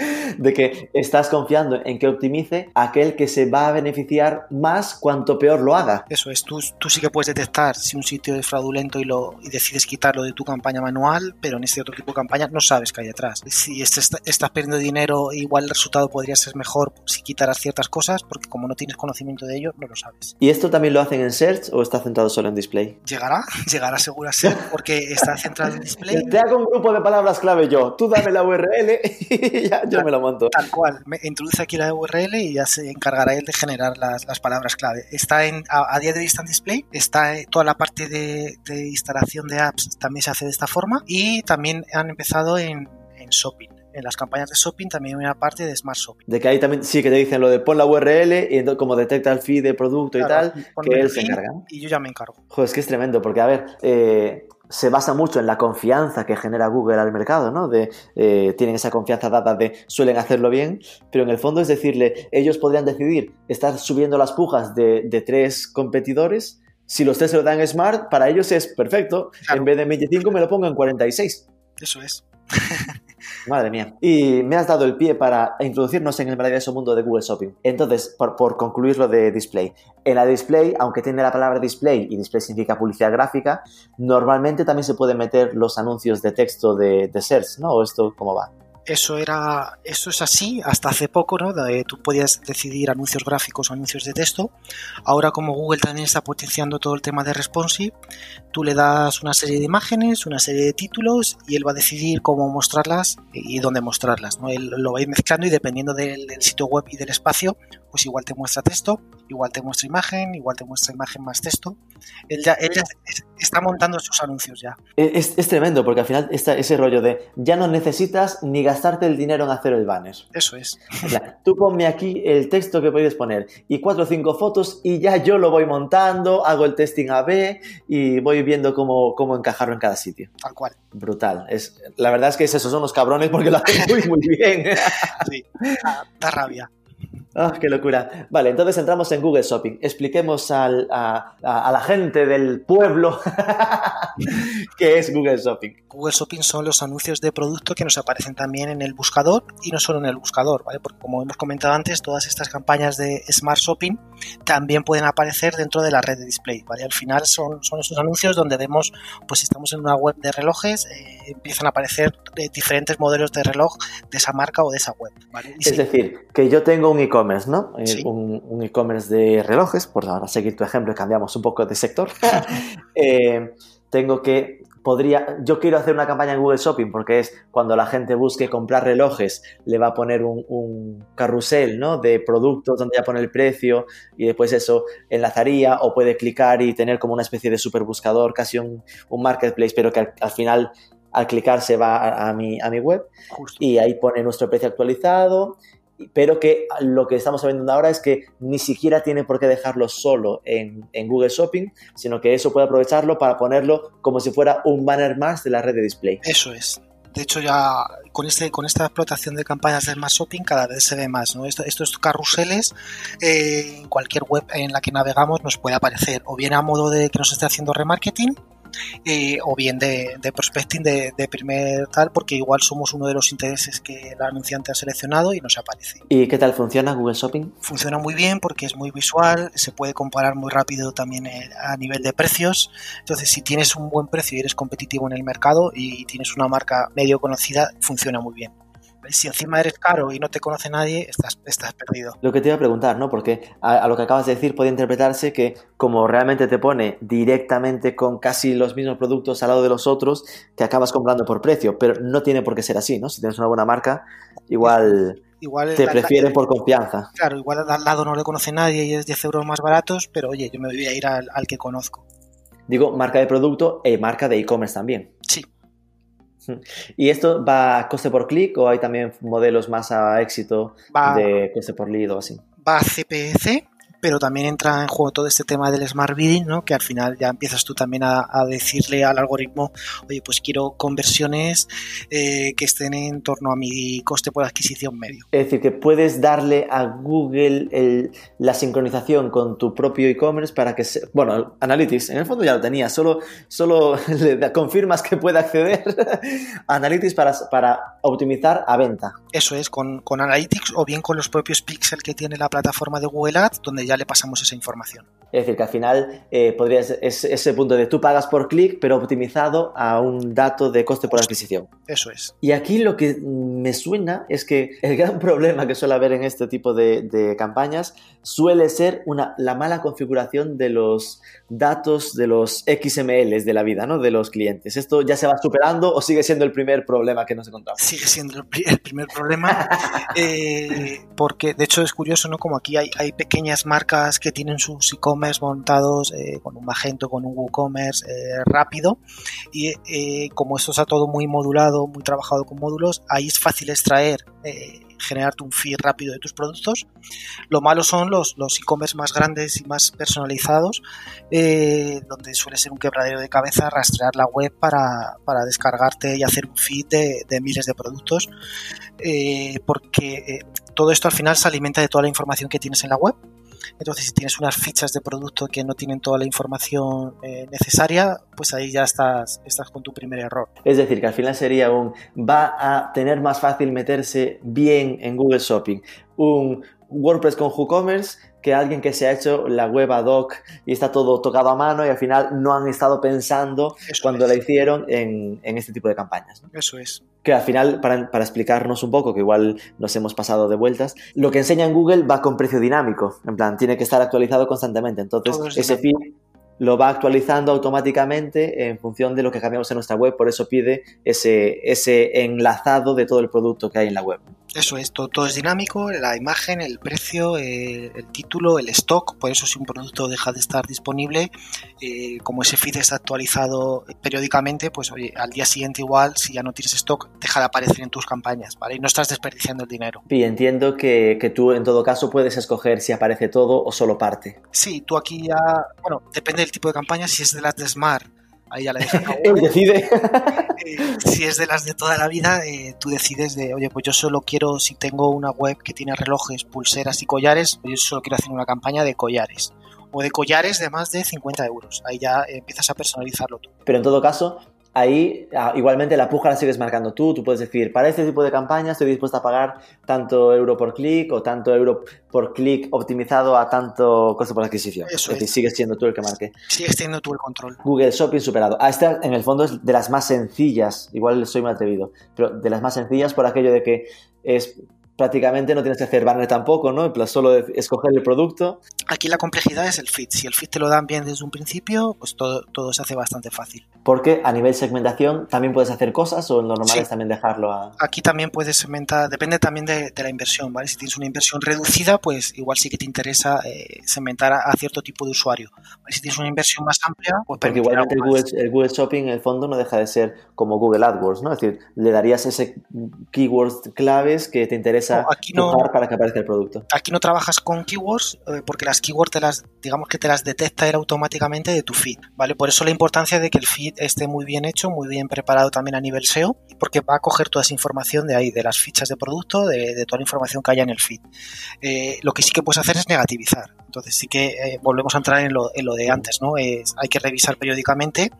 de que estás confiando en que optimice aquel que se va a beneficiar más cuanto peor lo haga. Eso es, tú, tú sí que puedes detectar si un sitio es fraudulento y, lo, y decides quitarlo de tu campaña manual, pero en este otro tipo de campaña no sabes qué hay detrás. Si estás, estás perdiendo dinero, igual el resultado podría ser mejor si quitaras ciertas cosas, porque como no tienes conocimiento de ello, no lo sabes. ¿Y esto también lo hacen en Search o está centrado solo en Display? Llegará, llegará seguro a porque está centrado en Display. Te hago un grupo de palabras clave yo, tú dame la URL y ya yo me lo monto. Tal cual, me introduce aquí la URL y ya se encargará él de generar las, las palabras clave. Está en, a, a, día de hoy está en display, está en toda la parte de, de, instalación de apps también se hace de esta forma y también han empezado en, en shopping. En las campañas de shopping también hay una parte de Smart Shopping. De que ahí también sí que te dicen lo de pon la URL y entonces como detecta el feed de producto claro, y tal, que él se encarga. Y yo ya me encargo. Joder, es que es tremendo, porque a ver, eh, se basa mucho en la confianza que genera Google al mercado, ¿no? De, eh, tienen esa confianza dada de suelen hacerlo bien, pero en el fondo es decirle, ellos podrían decidir estar subiendo las pujas de, de tres competidores, si los tres se lo dan Smart, para ellos es perfecto, claro. en vez de 25 me lo pongo en 46. Eso es. Madre mía. Y me has dado el pie para introducirnos en el maravilloso mundo de Google Shopping. Entonces, por, concluir lo de display. En la display, aunque tiene la palabra display y display significa publicidad gráfica, normalmente también se pueden meter los anuncios de texto de, de search, ¿no? ¿O esto cómo va? Eso era eso es así hasta hace poco no de, tú podías decidir anuncios gráficos o anuncios de texto ahora como Google también está potenciando todo el tema de responsive tú le das una serie de imágenes una serie de títulos y él va a decidir cómo mostrarlas y dónde mostrarlas ¿no? él lo va a ir mezclando y dependiendo del, del sitio web y del espacio pues igual te muestra texto igual te muestra imagen igual te muestra imagen más texto él ya, él ya está montando sus anuncios ya es, es tremendo porque al final está ese rollo de ya no necesitas ni gastarte el dinero en hacer el banner. Eso es. Tú ponme aquí el texto que puedes poner y cuatro o cinco fotos y ya yo lo voy montando, hago el testing A-B y voy viendo cómo, cómo encajarlo en cada sitio. Tal cual. Brutal. Es, la verdad es que es eso, son los cabrones porque lo hacen muy, muy bien. sí, da rabia. ¡Ah, oh, qué locura! Vale, entonces entramos en Google Shopping. Expliquemos al, a, a, a, la gente del pueblo qué es Google Shopping. Google Shopping son los anuncios de producto que nos aparecen también en el buscador y no solo en el buscador, ¿vale? Porque como hemos comentado antes, todas estas campañas de Smart Shopping también pueden aparecer dentro de la red de display, ¿vale? Al final son, son esos anuncios donde vemos, pues si estamos en una web de relojes, eh, empiezan a aparecer eh, diferentes modelos de reloj de esa marca o de esa web, ¿vale? Y es sí. decir, que yo tengo un e-commerce ¿no? Sí. Un, un e-commerce de relojes, por ahora seguir tu ejemplo y cambiamos un poco de sector. eh, tengo que, podría, yo quiero hacer una campaña en Google Shopping porque es cuando la gente busque comprar relojes, le va a poner un, un carrusel, ¿no? De productos donde ya pone el precio y después eso enlazaría o puede clicar y tener como una especie de super buscador, casi un, un marketplace, pero que al, al final al clicar se va a, a, mi, a mi web Justo. y ahí pone nuestro precio actualizado pero que lo que estamos viendo ahora es que ni siquiera tiene por qué dejarlo solo en, Google Shopping, sino que eso puede aprovecharlo para ponerlo como si fuera un banner más de la red de display. Eso es. De hecho, ya con, este, esta explotación de campañas de Smart Shopping cada vez se ve más. estos carruseles eh, en cualquier web en la que navegamos nos puede aparecer o bien a modo de que nos esté haciendo remarketing eh, o bien de, de prospecting de, de, primer tal, porque igual somos uno de los intereses que el anunciante ha seleccionado y nos aparece. ¿Y qué tal funciona Google Shopping? Funciona muy bien porque es muy visual, se puede comparar muy rápido también eh, a nivel de precios. Entonces, si tienes un buen precio y eres competitivo en el mercado y tienes una marca medio conocida, funciona muy bien si encima eres caro y no te conoce nadie, estás, estás perdido. Lo que te iba a preguntar, ¿no? Porque a, a, lo que acabas de decir puede interpretarse que como realmente te pone directamente con casi los mismos productos al lado de los otros, que acabas comprando por precio, pero no tiene por qué ser así, ¿no? Si tienes una buena marca, igual... Igual te prefieren por confianza. Claro, igual al lado no le conoce nadie y es 10 euros más baratos, pero oye, yo me voy a ir al, al que conozco. Digo, marca de producto e marca de e-commerce también. Sí, ¿Y esto va a coste por clic o hay también modelos más a éxito va, de coste por lead o así? Va a CPC, pero también entra en juego todo este tema del smart bidding, ¿no? Que al final ya empiezas tú también a, decirle al algoritmo, oye, pues quiero conversiones eh, que estén en torno a mi coste por adquisición medio. Es decir, que puedes darle a Google la sincronización con tu propio e-commerce para que, se, bueno, Analytics, en el fondo ya lo tenía, solo, solo le confirmas que puede acceder a Analytics para, para optimizar a venta. Eso es, con, con Analytics o bien con los propios pixels que tiene la plataforma de Google Ads, donde ya le pasamos esa información. Es decir, que al final eh, podría ser ese punto de tú pagas por clic, pero optimizado a un dato de coste por adquisición. Eso es. Y aquí lo que me suena es que el gran problema que suele haber en este tipo de, campañas suele ser una, la mala configuración de los datos de los XMLs de la vida, ¿no? De los clientes. ¿Esto ya se va superando o sigue siendo el primer problema que nos encontramos? Sigue siendo el, primer problema, eh, porque de hecho es curioso, ¿no? Como aquí hay, hay pequeñas marcas que tienen sus e-commerce montados eh, con un Magento, con un WooCommerce eh, rápido y eh, como esto está todo muy modulado, muy trabajado con módulos, ahí es fácil extraer generarte un feed rápido de tus productos. Lo malo son los, los e-commerce más grandes y más personalizados, donde suele ser un quebradero de cabeza rastrear la web para, descargarte y hacer un feed de, miles de productos, porque todo esto al final se alimenta de toda la información que tienes en la web entonces, si tienes unas fichas de producto que no tienen toda la información eh, necesaria, pues ahí ya estás, estás con tu primer error. Es decir, que al final sería un, va a tener más fácil meterse bien en Google Shopping un WordPress con WooCommerce que alguien que se ha hecho la web ad hoc y está todo tocado a mano y al final no han estado pensando cuando la hicieron en, este tipo de campañas. Eso es. Que al final, para, explicarnos un poco, que igual nos hemos pasado de vueltas, lo que enseña en Google va con precio dinámico. En plan, tiene que estar actualizado constantemente. Entonces, ese feed lo va actualizando automáticamente en función de lo que cambiamos en nuestra web. Por eso pide ese, ese enlazado de todo el producto que hay en la web. Eso es, todo, es dinámico, la imagen, el precio, eh, el título, el stock, por eso si un producto deja de estar disponible, eh, como ese feed está actualizado periódicamente, pues oye, al día siguiente igual, si ya no tienes stock, deja de aparecer en tus campañas, ¿vale? Y no estás desperdiciando el dinero. Y entiendo que, que tú en todo caso puedes escoger si aparece todo o solo parte. Sí, tú aquí ya, bueno, depende del tipo de campaña, si es de las de Smart, ahí ya le dejas Él decide. Eh, si es de las de toda la vida, eh, tú decides de, oye, pues yo solo quiero, si tengo una web que tiene relojes, pulseras y collares, yo solo quiero hacer una campaña de collares. O de collares de más de 50 euros. Ahí ya empiezas a personalizarlo tú. Pero en todo caso, ahí ah, igualmente la puja la sigues marcando tú. Tú puedes decir, para este tipo de campaña estoy dispuesto a pagar tanto euro por clic o tanto euro por clic optimizado a tanto coste por adquisición. Eso es decir, sigues siendo tú el que marque. Sigues teniendo tú el control. Google Shopping superado. Ah, esta en el fondo es de las más sencillas, igual soy muy atrevido, pero de las más sencillas por aquello de que es prácticamente no tienes que hacer banner tampoco, ¿no? En plan, solo escoger el producto. Aquí la complejidad es el fit. Si el fit te lo dan bien desde un principio, pues todo, todo se hace bastante fácil. Porque a nivel segmentación también puedes hacer cosas o lo normal es también dejarlo a... Aquí también puedes segmentar, depende también de, la inversión, ¿vale? Si tienes una inversión reducida, pues igual sí que te interesa eh, segmentar a, cierto tipo de usuario. Si tienes una inversión más amplia, pues... Porque igualmente el Google, el Google, Shopping en el fondo no deja de ser como Google AdWords, ¿no? Es decir, le darías ese keywords claves que te interesa aquí no, para que aparezca el producto. Aquí no trabajas con keywords eh, porque las keywords te las, digamos que te las detecta él automáticamente de tu feed, ¿vale? Por eso la importancia de que el feed esté muy bien hecho, muy bien preparado también a nivel SEO, porque va a coger toda esa información de ahí, de las fichas de producto, de, toda la información que haya en el feed. Eh, lo que sí que puedes hacer es negativizar. Entonces sí que eh, volvemos a entrar en lo, en lo de antes, ¿no? Hay que revisar periódicamente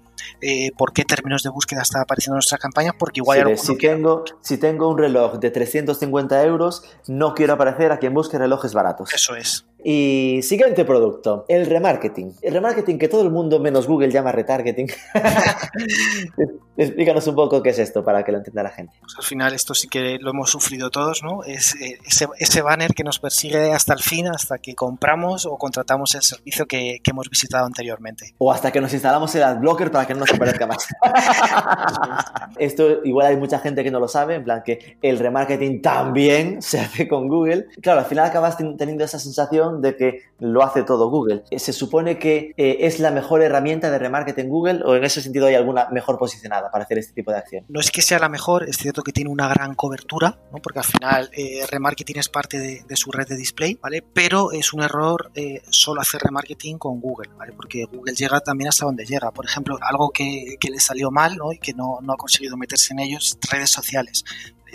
eh, por qué términos de búsqueda está apareciendo en nuestras campañas, porque igual... si, tengo, si tengo un reloj de 350 euros, no quiero aparecer a quien busque relojes baratos. Eso es. Y siguiente producto, el remarketing. El remarketing que todo el mundo menos Google llama retargeting. Explícanos un poco qué es esto para que lo entienda la gente. Pues al final esto sí que lo hemos sufrido todos, ¿no? Es eh, ese, banner que nos persigue hasta el fin, hasta que compramos o contratamos el servicio que, hemos visitado anteriormente. O hasta que nos instalamos el adblocker para que no nos aparezca más. esto igual hay mucha gente que no lo sabe, en plan que el remarketing también se hace con Google. Claro, al final acabas teniendo esa sensación de que lo hace todo Google. ¿Se supone que eh, es la mejor herramienta de remarketing Google o en ese sentido hay alguna mejor posicionada para hacer este tipo de acción? No es que sea la mejor, es cierto que tiene una gran cobertura, ¿no? porque al final eh, remarketing es parte de, su red de display, ¿vale? Pero es un error eh, solo hacer remarketing con Google, ¿vale? Porque Google llega también hasta donde llega. Por ejemplo, algo que, que le salió mal ¿no? y que no, no ha conseguido meterse en ellos, redes sociales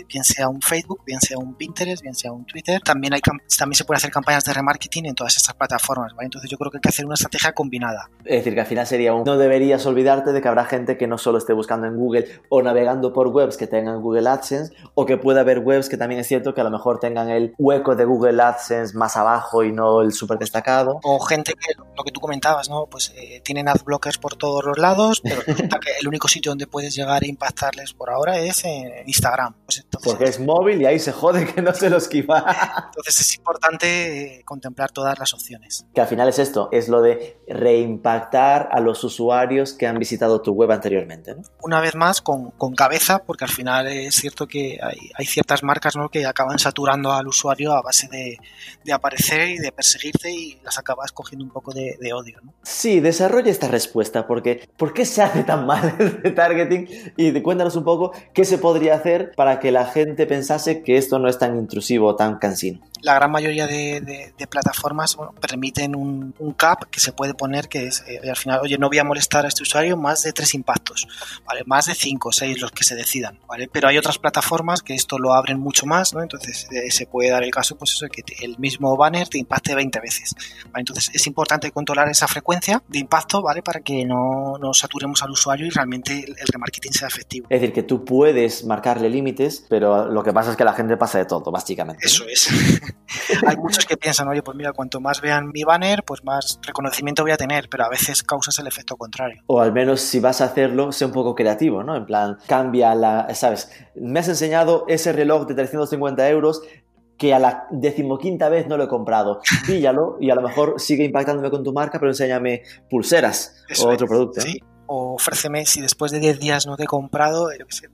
bien sea un Facebook, bien sea un Pinterest, bien sea un Twitter. También, hay, también se puede hacer campañas de remarketing en todas estas plataformas, ¿vale? Entonces yo creo que hay que hacer una estrategia combinada. Es decir, que al final sería un... No deberías olvidarte de que habrá gente que no solo esté buscando en Google o navegando por webs que tengan Google AdSense o que pueda haber webs que también es cierto que a lo mejor tengan el hueco de Google AdSense más abajo y no el súper destacado. O gente que, lo que tú comentabas, ¿no? Pues eh, tienen ad blockers por todos los lados, pero resulta que el único sitio donde puedes llegar a impactarles por ahora es en Instagram. Pues Porque es móvil y ahí se jode que no se lo esquiva. Entonces es importante eh, contemplar todas las opciones. Que al final es esto, es lo de reimpactar a los usuarios que han visitado tu web anteriormente. ¿no? Una vez más, con, con, cabeza, porque al final es cierto que hay, hay, ciertas marcas ¿no? que acaban saturando al usuario a base de, de aparecer y de perseguirte y las acabas cogiendo un poco de, de odio. ¿no? Sí, desarrolla esta respuesta, porque ¿por qué se hace tan mal el retargeting? Y cuéntanos un poco qué se podría hacer para que la gente pensara que esto no es tan intrusivo, tan cansino. La gran mayoría de, plataformas permiten un, cap que se puede poner que es, eh, al final, oye, no voy a molestar a este usuario más de tres impactos, ¿vale? Más de cinco o seis los que se decidan, ¿vale? Pero hay otras plataformas que esto lo abren mucho más, ¿no? Entonces eh, se puede dar el caso, pues eso, que el mismo banner te impacte 20 veces, Entonces es importante controlar esa frecuencia de impacto, ¿vale? Para que no, no saturemos al usuario y realmente el, el remarketing sea efectivo. Es decir, que tú puedes marcarle límites, pero lo que pasa es que la gente pasa de todo, básicamente. Eso es. Hay muchos que piensan, oye, pues mira, cuanto más vean mi banner, pues más reconocimiento voy a tener, pero a veces causas el efecto contrario. O al menos si vas a hacerlo, sé un poco creativo, ¿no? En plan, cambia la, ¿sabes? Me has enseñado ese reloj de 350 euros, que a la decimoquinta vez no lo he comprado. Píllalo y a lo mejor sigue impactándome con tu marca, pero enséñame pulseras o otro producto. Sí, o ofréceme si después de 10 días no te he comprado,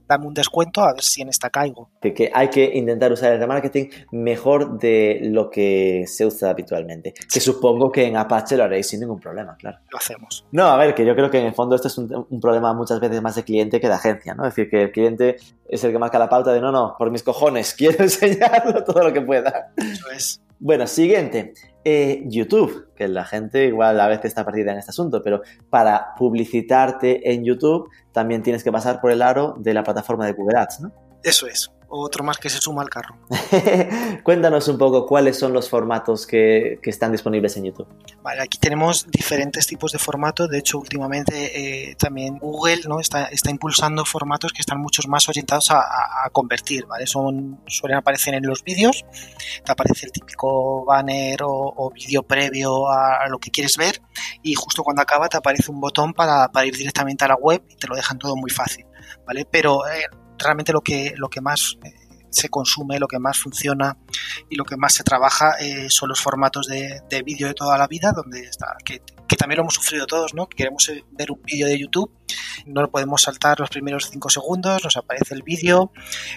dame un descuento a ver si en esta caigo. Que, que, hay que intentar usar el remarketing mejor de lo que se usa habitualmente. Que supongo que en Apache lo haréis sin ningún problema, claro. Lo hacemos. No, a ver, que yo creo que en el fondo esto es un, un, problema muchas veces más de cliente que de agencia, ¿no? Es decir, que el cliente es el que marca la pauta de no, no, por mis cojones, quiero enseñarlo todo lo que pueda. Eso es. Bueno, siguiente. Eh, YouTube, que la gente igual a veces está perdida en este asunto, pero para publicitarte en YouTube también tienes que pasar por el aro de la plataforma de Google Ads, ¿no? Eso es otro más que se suma al carro. Cuéntanos un poco cuáles son los formatos que, están disponibles en YouTube. Vale, aquí tenemos diferentes tipos de formatos. De hecho, últimamente eh, también Google ¿no? está, está impulsando formatos que están mucho más orientados a, convertir. ¿vale? Son, suelen aparecer en los vídeos. Te aparece el típico banner o, vídeo previo a, lo que quieres ver. Y justo cuando acaba te aparece un botón para, ir directamente a la web y te lo dejan todo muy fácil. ¿vale? Pero eh, realmente lo que, lo que más eh, se consume, lo que más funciona y lo que más se trabaja eh, son los formatos de, vídeo de toda la vida, donde está, que, también lo hemos sufrido todos, ¿no? Queremos eh, ver un vídeo de YouTube, no lo podemos saltar los primeros cinco segundos, nos aparece el vídeo,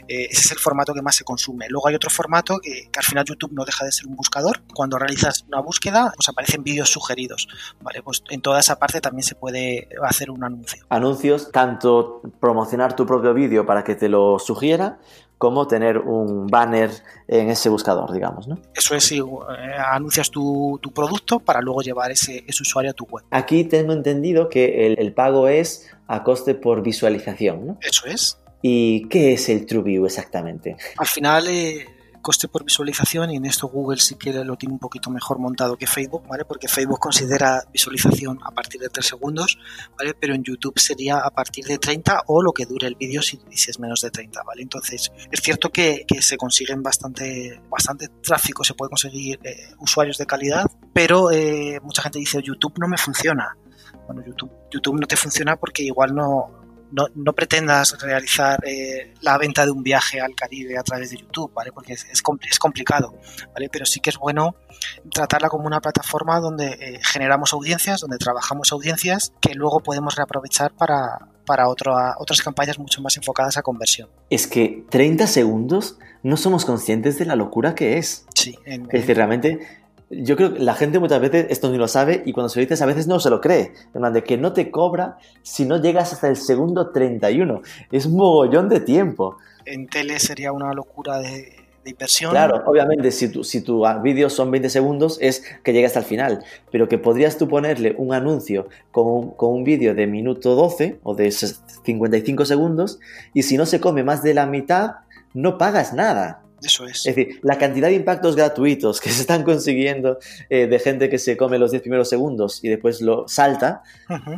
ese es el formato que más se consume. Luego hay otro formato que, al final YouTube no deja de ser un buscador. Cuando realizas una búsqueda, pues aparecen vídeos sugeridos, ¿vale? Pues en toda esa parte también se puede hacer un anuncio. Anuncios, tanto promocionar tu propio vídeo para que te lo sugiera, como tener un banner en ese buscador, digamos, ¿no? Eso es, si eh, anuncias tu, producto para luego llevar ese, usuario a tu web. Aquí tengo entendido que el, pago es a coste por visualización, ¿no? Eso es. ¿Y qué es el TrueView exactamente? Al final, eh, coste por visualización y en esto Google sí que lo tiene un poquito mejor montado que Facebook, ¿vale? Porque Facebook considera visualización a partir de 3 segundos, ¿vale? Pero en YouTube sería a partir de 30 o lo que dure el vídeo si, es menos de 30, ¿vale? Entonces, es cierto que, que se consiguen bastante, bastante tráfico, se puede conseguir eh, usuarios de calidad, pero eh, mucha gente dice, YouTube no me funciona. Bueno, YouTube, YouTube no te funciona porque igual no, no, no pretendas realizar eh, la venta de un viaje al Caribe a través de YouTube, ¿vale? Porque es, es, complicado, ¿vale? Pero sí que es bueno tratarla como una plataforma donde eh, generamos audiencias, donde trabajamos audiencias que luego podemos reaprovechar para, para otras campañas mucho más enfocadas a conversión. Es que 30 segundos no somos conscientes de la locura que es. Sí. es decir, realmente yo creo que la gente muchas veces esto ni lo sabe y cuando se lo dices a veces no se lo cree. En plan de que no te cobra si no llegas hasta el segundo 31. Es un mogollón de tiempo. En tele sería una locura de, inversión. Claro, obviamente, si tu, si tu vídeo son 20 segundos, es que llegue hasta el final. Pero que podrías tú ponerle un anuncio con un, con un vídeo de minuto 12 o de 55 segundos, y si no se come más de la mitad, no pagas nada. Eso es. Es decir, la cantidad de impactos gratuitos que se están consiguiendo eh, de gente que se come los 10 primeros segundos y después lo salta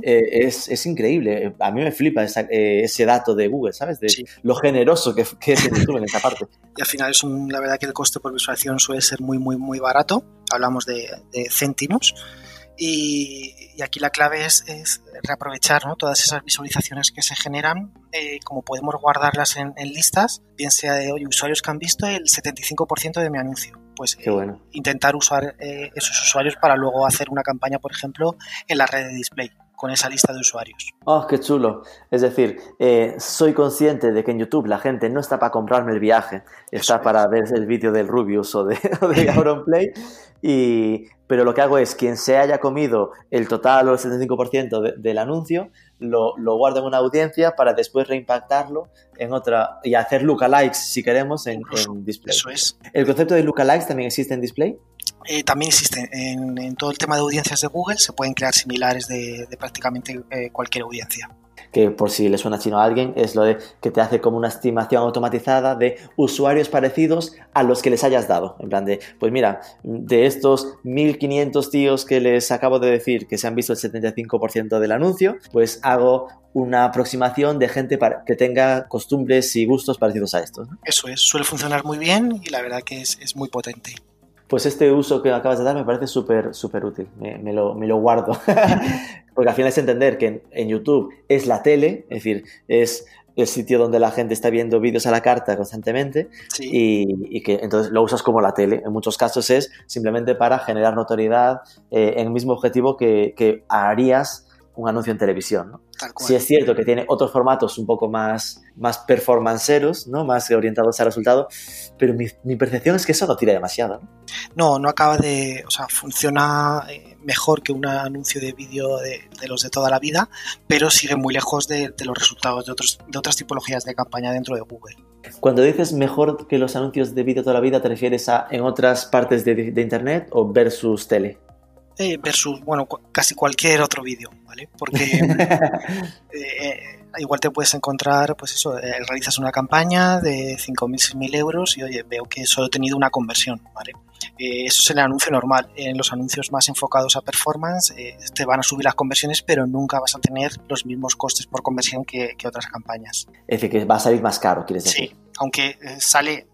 eh, es, es, increíble. A mí me flipa eh, ese dato de Google, ¿sabes? De lo generoso que, que es YouTube en esta parte. Y al final es un, la verdad que el coste por visualización suele ser muy, muy, muy barato. Hablamos de, de céntimos. Y, aquí la clave es, reaprovechar todas esas visualizaciones que se generan, eh, como podemos guardarlas en, listas, bien sea de hoy usuarios que han visto el 75% de mi anuncio. Pues Qué bueno. intentar usar eh, esos usuarios para luego hacer una campaña, por ejemplo, en la red de display con esa lista de usuarios. Oh, qué chulo. Es decir, eh, soy consciente de que en YouTube la gente no está para comprarme el viaje, está para ver el vídeo del Rubius o de, o de Auronplay. Y, pero lo que hago es, quien se haya comido el total o el 75% del anuncio, lo, lo, guardo en una audiencia para después reimpactarlo en otra y hacer lookalikes, si queremos, en, en display. Eso es. ¿El concepto de lookalikes también existe en display? Eh, también existe en, en, todo el tema de audiencias de Google, se pueden crear similares de, de prácticamente eh, cualquier audiencia que por si le suena chino a alguien, es lo de que te hace como una estimación automatizada de usuarios parecidos a los que les hayas dado. En plan de, pues mira, de estos 1500 tíos que les acabo de decir que se han visto el 75% del anuncio, pues hago una aproximación de gente para que tenga costumbres y gustos parecidos a estos. Eso es, suele funcionar muy bien y la verdad que es, es muy potente. Pues este uso que acabas de dar me parece súper, súper útil. Me, me, lo, me, lo, guardo. Porque al final es entender que en, en, YouTube es la tele, es decir, es el sitio donde la gente está viendo vídeos a la carta constantemente sí. y, y, que entonces lo usas como la tele. En muchos casos es simplemente para generar notoriedad eh, en el mismo objetivo que, que harías un anuncio en televisión. ¿no? Sí es cierto que tiene otros formatos un poco más, más performanceros, ¿no? más orientados al resultado, pero mi, mi percepción es que eso no tira demasiado. ¿no? no, no acaba de... O sea, funciona mejor que un anuncio de vídeo de, de, los de toda la vida, pero sigue muy lejos de, de los resultados de, otros, de otras tipologías de campaña dentro de Google. Cuando dices mejor que los anuncios de vídeo toda la vida, ¿te refieres a en otras partes de, de Internet o versus tele? Eh, versus, bueno, cu casi cualquier otro vídeo, ¿vale? Porque eh, igual te puedes encontrar, pues eso, eh, realizas una campaña de 5.000, 6.000 euros y, oye, veo que solo he tenido una conversión, ¿vale? Eh, eso es el anuncio normal. En los anuncios más enfocados a performance eh, te van a subir las conversiones, pero nunca vas a tener los mismos costes por conversión que, que otras campañas. Es decir, que va a salir más caro, quieres decir. Sí, aunque sale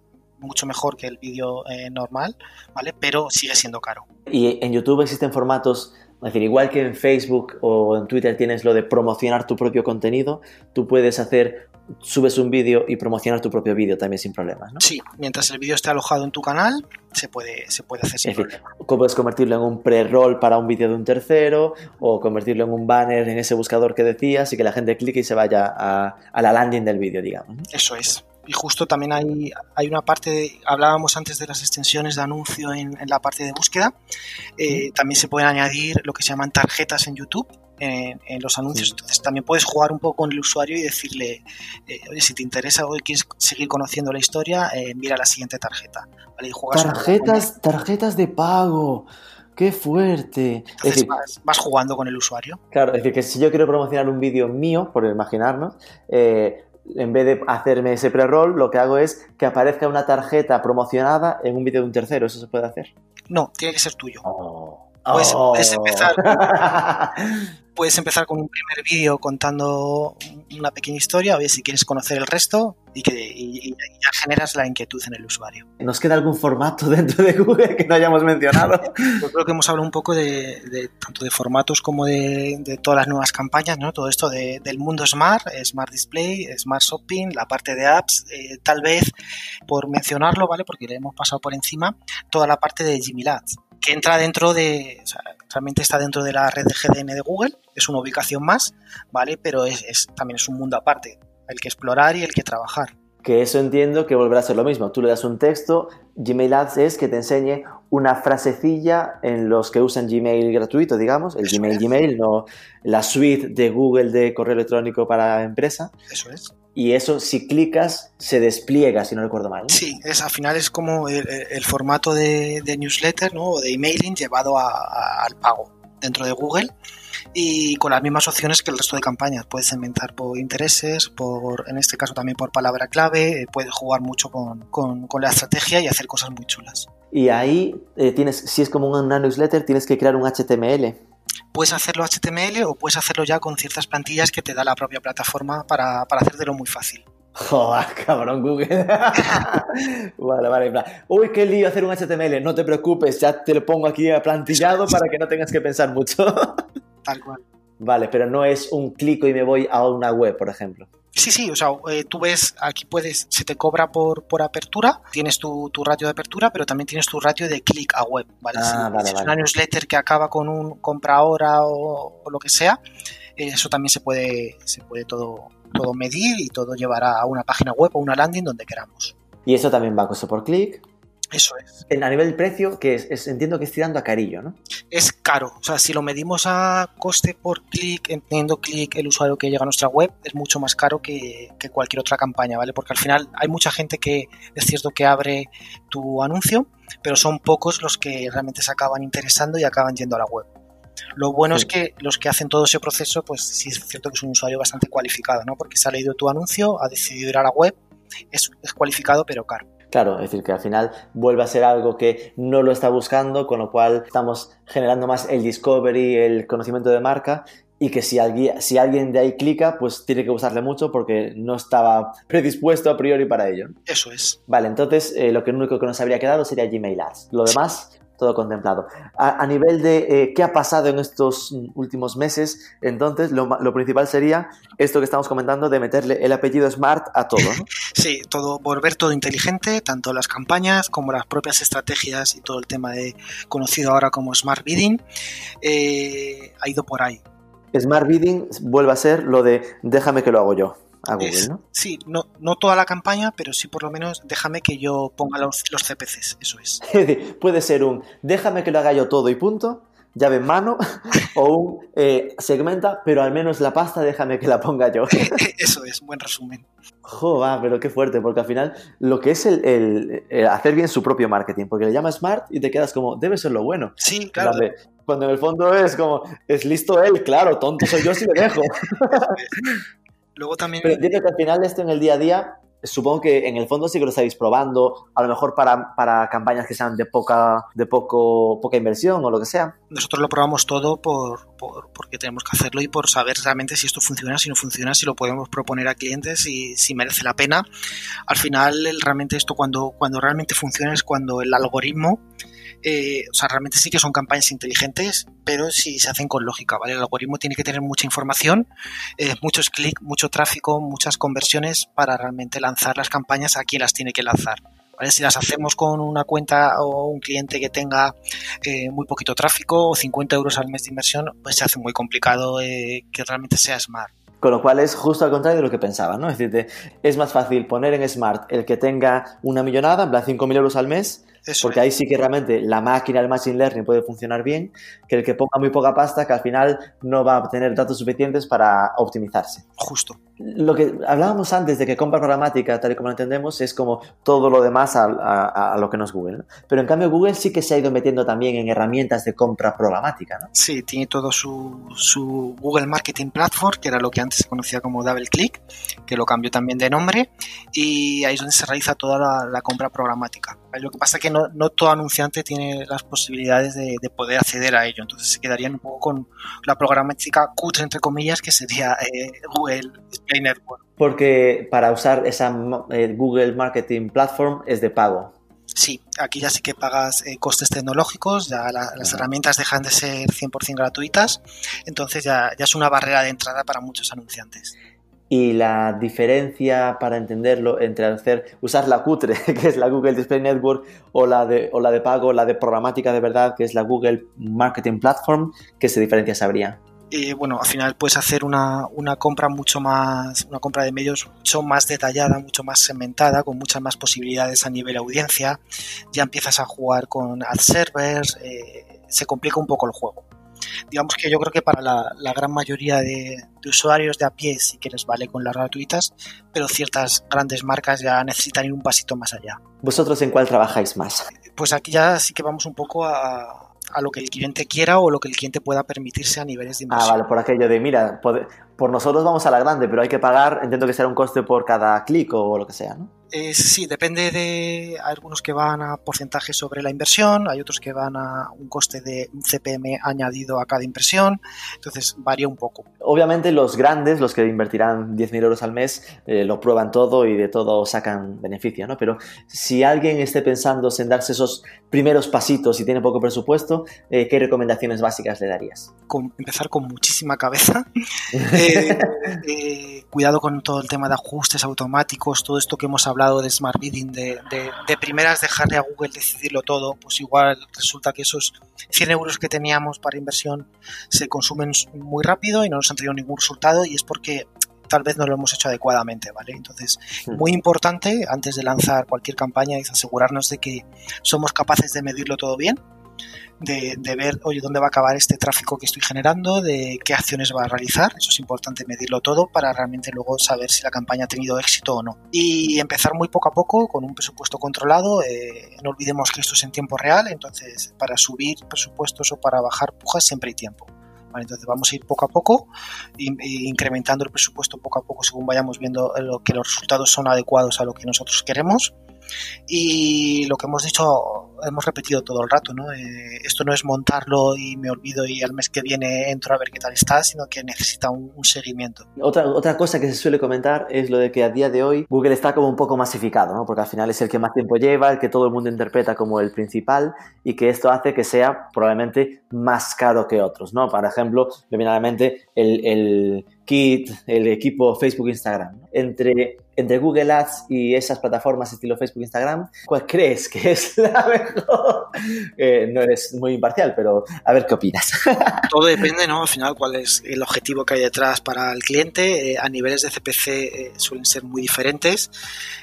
mucho mejor que el vídeo eh, normal, ¿vale? Pero sigue siendo caro. Y en YouTube existen formatos, es decir, igual que en Facebook o en Twitter tienes lo de promocionar tu propio contenido, tú puedes hacer, subes un vídeo y promocionar tu propio vídeo también sin problemas, ¿no? Sí, mientras el vídeo esté alojado en tu canal, se puede, se puede hacer sin es decir, puedes convertirlo en un pre-roll para un vídeo de un tercero o convertirlo en un banner en ese buscador que decías y que la gente clique y se vaya a, a la landing del vídeo, digamos. ¿no? Eso es y justo también hay, hay una parte, de, hablábamos antes de las extensiones de anuncio en, en la parte de búsqueda, eh, también se pueden añadir lo que se llaman tarjetas en YouTube. En, en los anuncios, sí. entonces también puedes jugar un poco con el usuario y decirle, eh, oye, si te interesa o quieres seguir conociendo la historia, eh, mira la siguiente tarjeta. ¿vale? Y juegas tarjetas, tarjetas de pago. ¡Qué fuerte! Entonces es decir, vas, vas, jugando con el usuario. Claro, es decir, que si yo quiero promocionar un vídeo mío, por imaginarnos, eh, en vez de hacerme ese pre-roll, lo que hago es que aparezca una tarjeta promocionada en un vídeo de un tercero. ¿Eso se puede hacer? No, tiene que ser tuyo. Oh. Puedes, oh. puedes, empezar. puedes empezar con un primer vídeo contando una pequeña historia, oye, si quieres conocer el resto y, que, y, y ya generas la inquietud en el usuario. ¿Nos queda algún formato dentro de Google que no hayamos mencionado? Yo creo que hemos hablado un poco de, de tanto de formatos como de, de, todas las nuevas campañas, ¿no? Todo esto de, del mundo Smart, Smart Display, Smart Shopping, la parte de apps, eh, tal vez por mencionarlo, ¿vale? Porque le hemos pasado por encima toda la parte de Jimmy Labs que entra dentro de, o sea, realmente está dentro de la red de GDN de Google, es una ubicación más, ¿vale? Pero es, es, también es un mundo aparte, el que explorar y el que trabajar. Que eso entiendo que volverá a ser lo mismo. Tú le das un texto, Gmail Ads es que te enseñe una frasecilla en los que usan Gmail gratuito, digamos, el Eso Gmail es. Gmail, no la suite de Google de correo electrónico para empresa. Eso es. Y eso, si clicas, se despliega, si no recuerdo mal. ¿no? Sí, es, al final es como el, el formato de, de newsletter ¿no? o de emailing llevado a- a- al pago dentro de Google y con las mismas opciones que el resto de campañas. Puedes segmentar por intereses, por en este caso también por palabra clave, eh, puedes jugar mucho con, con- con la estrategia y hacer cosas muy chulas. Y ahí eh, tienes, si es como una newsletter, tienes que crear un HTML. Puedes hacerlo HTML o puedes hacerlo ya con ciertas plantillas que te da la propia plataforma para, para hacértelo muy fácil. Joder, cabrón, Google. vale, vale, Uy, qué lío hacer un HTML. No te preocupes, ya te lo pongo aquí aplantillado para que no tengas que pensar mucho. Tal cual. vale, pero no es un clico y me voy a una web, por ejemplo. Sí, sí, o sea, eh, tú ves, aquí puedes, se te cobra por, por apertura, tienes tu, tu ratio de apertura, pero también tienes tu ratio de clic a web, ¿vale? Ah, si, vale, si es una newsletter que acaba con un compra ahora o, o lo que sea, eh, eso también se puede, se puede todo, todo medir y todo llevar a una página web o una landing donde queramos. Y eso también va costo por clic. Eso es. A nivel precio, que es, es- entiendo que es tirando a carillo, ¿no? Es caro, o sea, si lo medimos a coste por clic, entendiendo clic el usuario que llega a nuestra web, es mucho más caro que, que cualquier otra campaña, ¿vale? Porque al final hay mucha gente que es cierto que abre tu anuncio, pero son pocos los que realmente se acaban interesando y acaban yendo a la web. Lo bueno Sí. es que los que hacen todo ese proceso, pues sí es cierto que es un usuario bastante cualificado, ¿no? Porque se ha leído tu anuncio, ha decidido ir a la web, es, es cualificado pero caro. Claro, es decir, que al final vuelve a ser algo que no lo está buscando, con lo cual estamos generando más el discovery, el conocimiento de marca, y que si alguien, si alguien de ahí clica, pues tiene que gustarle mucho porque no estaba predispuesto a priori para ello. Eso es. Vale, entonces eh, lo que único que nos habría quedado sería Gmail Ads. Lo demás, todo contemplado. A, a nivel de eh, qué ha pasado en estos últimos meses, entonces lo, lo principal sería esto que estamos comentando de meterle el apellido Smart a todo, ¿no? Sí, todo, volver todo inteligente, tanto las campañas como las propias estrategias y todo el tema de conocido ahora como Smart Bidding, eh, ha ido por ahí. Smart Bidding vuelve a ser lo de déjame que lo hago yo a Google, Es- ¿no? Sí, no, no toda la campaña, pero sí por lo menos déjame que yo ponga los, los CPCs, eso es. Es decir, Puede ser un déjame que lo haga yo todo y punto, llave en mano, o un eh, segmenta, pero al menos la pasta déjame que la ponga yo. eso es, buen resumen. Joder, pero qué fuerte, porque al final lo que es el, el- el hacer bien su propio marketing, porque le llamas smart y te quedas como, debe ser lo bueno. Sí, claro. Cuando en el fondo es como, es listo él, claro, tonto soy yo si le dejo. Luego también... Pero entiendo que al final esto en el día a día, supongo que en el fondo sí que lo estáis probando, a lo mejor para, para campañas que sean de poca, de poco, poca inversión o lo que sea. nosotros lo probamos todo por, por- porque tenemos que hacerlo y por saber realmente si esto funciona, si no funciona, si lo podemos proponer a clientes y si merece la pena. Al final, el- realmente esto cuando, cuando realmente funciona es cuando el algoritmo, eh, o sea, realmente sí que son campañas inteligentes, pero si se hacen con lógica, ¿vale? El algoritmo tiene que tener mucha información, eh, muchos clics, mucho tráfico, muchas conversiones para realmente lanzar las campañas a quien las tiene que lanzar. ¿vale? Si las hacemos con una cuenta o un cliente que tenga eh, muy poquito tráfico o 50 euros al mes de inversión, pues se hace muy complicado que realmente sea smart. Con lo cual es justo al contrario de lo que pensaba, ¿no? Es decir, es más fácil poner en Smart el que tenga una millonada, en plan 5.000 euros al mes, Eso porque es. ahí sí que realmente la máquina, el machine learning puede funcionar bien, que el que ponga muy poca pasta, que al final no va a tener datos suficientes para optimizarse. justo. Lo que hablábamos antes de que compra programática, tal y como lo entendemos, es como todo lo demás a, lo que no es Google. ¿no? Pero en cambio Google sí que se ha ido metiendo también en herramientas de compra programática. ¿no? Sí, tiene todo su, su Google Marketing Platform, que era lo que antes se conocía como Double Click, que lo cambió también de nombre, y ahí es donde se realiza toda la, compra programática. Lo que pasa es que no, no todo anunciante tiene las posibilidades de, de poder acceder a ello, entonces se quedarían un poco con la programática cutre, entre comillas, que sería eh, Google Display Network. Porque para usar esa eh, Google Marketing Platform es de pago. Sí, aquí ya sí que pagas eh, costes tecnológicos, ya la- las Ajá. herramientas dejan de ser 100% gratuitas, entonces ya, ya es una barrera de entrada para muchos anunciantes. Y la diferencia para entenderlo entre hacer, usar la cutre, que es la Google Display Network, o la, de, o la de pago, la de programática de verdad, que es la Google Marketing Platform, ¿qué se diferencias habría? Eh, bueno, al final puedes hacer una, una, compra mucho más, una compra de medios mucho más detallada, mucho más segmentada, con muchas más posibilidades a nivel audiencia. Ya empiezas a jugar con ad servers, eh, se complica un poco el juego. Digamos que yo creo que para la, la gran mayoría de, de, usuarios de a pie sí que les vale con las gratuitas, pero ciertas grandes marcas ya necesitan ir un pasito más allá. ¿Vosotros en cuál trabajáis más? Pues aquí ya sí que vamos un poco a, a lo que el cliente quiera o lo que el cliente pueda permitirse a niveles de inversión. Ah, vale, por aquello de, mira, por, por nosotros vamos a la grande, pero hay que pagar, entiendo que será un coste por cada clic o lo que sea, ¿no? Eh, sí, depende de hay algunos que van a porcentaje sobre la inversión, hay otros que van a un coste de un CPM añadido a cada impresión, entonces varía un poco. Obviamente los grandes, los que invertirán 10.000 euros al mes, eh, lo prueban todo y de todo sacan beneficio, ¿no? Pero si alguien esté pensando en darse esos primeros pasitos y tiene poco presupuesto, eh, ¿qué recomendaciones básicas le darías? Con, empezar con muchísima cabeza. Eh, eh, cuidado con todo el tema de ajustes automáticos, todo esto que hemos hablado de Smart Bidding, de, de, de, primeras dejarle a Google decidirlo todo, pues igual resulta que esos 100 euros que teníamos para inversión se consumen muy rápido y no nos han traído ningún resultado y es porque tal vez no lo hemos hecho adecuadamente, ¿vale? Entonces, muy importante antes de lanzar cualquier campaña es asegurarnos de que somos capaces de medirlo todo bien, de, ver, oye, dónde va a acabar este tráfico que estoy generando, de qué acciones va a realizar. Eso es importante medirlo todo para realmente luego saber si la campaña ha tenido éxito o no. Y empezar muy poco a poco con un presupuesto controlado. Eh, no olvidemos que esto es en tiempo real, entonces para subir presupuestos o para bajar pujas siempre hay tiempo. Entonces vamos a ir poco a poco, incrementando el presupuesto poco a poco según vayamos viendo lo que los resultados son adecuados a lo que nosotros queremos. Y lo que hemos dicho, hemos repetido todo el rato, ¿no? Eh, esto no es montarlo y me olvido y al mes que viene entro a ver qué tal está, sino que necesita un, un, seguimiento. Otra, otra cosa que se suele comentar es lo de que a día de hoy Google está como un poco masificado, ¿no? Porque al final es el que más tiempo lleva, el que todo el mundo interpreta como el principal y que esto hace que sea probablemente más caro que otros, ¿no? Por ejemplo, me viene a la mente el, el Kit, el equipo Facebook Instagram. Entre, entre Google Ads y esas plataformas estilo Facebook Instagram, ¿cuál crees que es la mejor? Eh, no eres muy imparcial, pero a ver qué opinas. Todo depende, ¿no? Al final, cuál es el objetivo que hay detrás para el cliente. Eh, a niveles de CPC eh, suelen ser muy diferentes.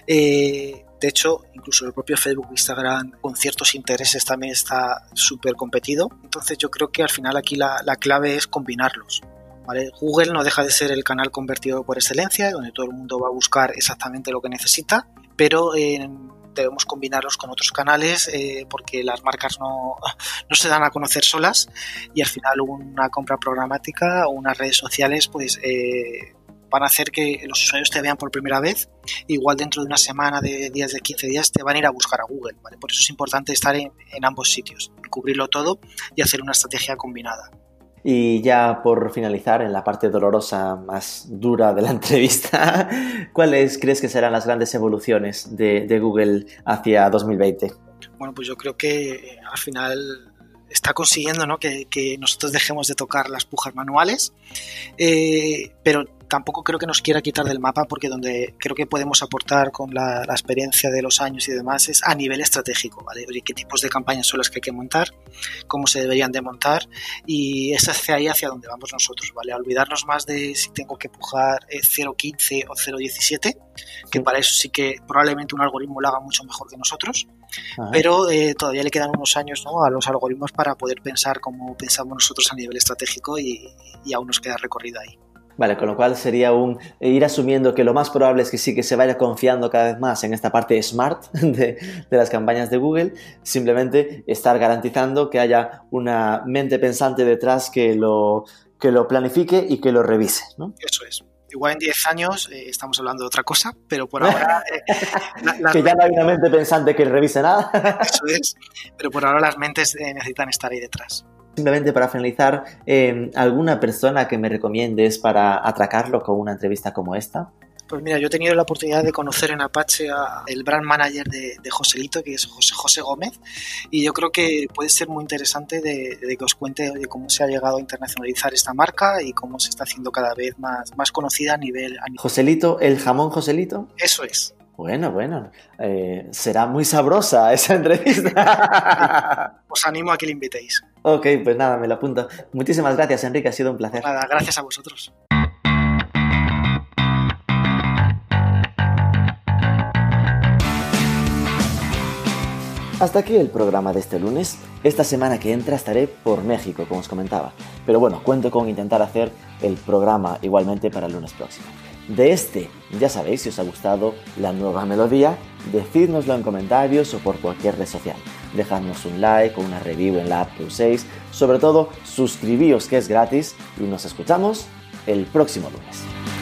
Eh, de hecho, incluso el propio Facebook, Instagram, con ciertos intereses también está súper competido. Entonces yo creo que al final aquí la, la clave es combinarlos. Google no deja de ser el canal convertido por excelencia, donde todo el mundo va a buscar exactamente lo que necesita, pero eh, debemos combinarlos con otros canales eh, porque las marcas no, no, se dan a conocer solas y al final una compra programática o unas redes sociales pues eh, van a hacer que los usuarios te vean por primera vez. Igual dentro de una semana, de días, de 15 días, te van a ir a buscar a Google. Por eso es importante estar en ambos sitios, cubrirlo todo y hacer una estrategia combinada. Y ya por finalizar, en la parte dolorosa más dura de la entrevista, ¿cuáles crees que serán las grandes evoluciones de, Google hacia 2020? Bueno, pues yo creo que al final está consiguiendo ¿no? que, que, nosotros dejemos de tocar las pujas manuales, eh, pero tampoco creo que nos quiera quitar del mapa porque donde creo que podemos aportar con la, la, experiencia de los años y demás es a nivel estratégico, ¿vale? Oye, qué tipos de campañas son las que hay que montar, cómo se deberían de montar y es hacia ahí hacia donde vamos nosotros, ¿vale? A olvidarnos más de si tengo que pujar 0.15 o 0.17, que sí. para eso sí que probablemente un algoritmo lo haga mucho mejor que nosotros, Ajá. pero eh, todavía le quedan unos años ¿no? a los algoritmos para poder pensar como pensamos nosotros a nivel estratégico y, y aún nos queda recorrido ahí. Vale, con lo cual sería un ir asumiendo que lo más probable es que sí que se vaya confiando cada vez más en esta parte smart de, de, las campañas de Google, simplemente estar garantizando que haya una mente pensante detrás que lo, que lo planifique y que lo revise, ¿no? Eso es. Igual en 10 años eh, estamos hablando de otra cosa, pero por ahora... Eh, la, la... que ya no hay una mente pensante que revise nada. Eso es, pero por ahora las mentes eh, necesitan estar ahí detrás. Simplemente para finalizar, eh, ¿alguna persona que me recomiendes para atracarlo con una entrevista como esta? Pues mira, yo he tenido la oportunidad de conocer en Apache al brand manager de, de, Joselito, que es José, José Gómez, y yo creo que puede ser muy interesante de, de, que os cuente de cómo se ha llegado a internacionalizar esta marca y cómo se está haciendo cada vez más, más conocida a nivel, a nivel... Joselito, el jamón Joselito. Eso es. Bueno, bueno, eh, será muy sabrosa esa entrevista. Os animo a que le invitéis. Ok, pues nada, me lo apunto. Muchísimas gracias, Enrique, ha sido un placer. Nada, gracias a vosotros. Hasta aquí el programa de este lunes. Esta semana que entra estaré por México, como os comentaba. Pero bueno, cuento con intentar hacer el programa igualmente para el lunes próximo. De este, ya sabéis, si os ha gustado la nueva melodía, decídnoslo en comentarios o por cualquier red social. Dejadnos un like o una review en la app que uséis. Sobre todo, suscribíos que es gratis y nos escuchamos el próximo lunes.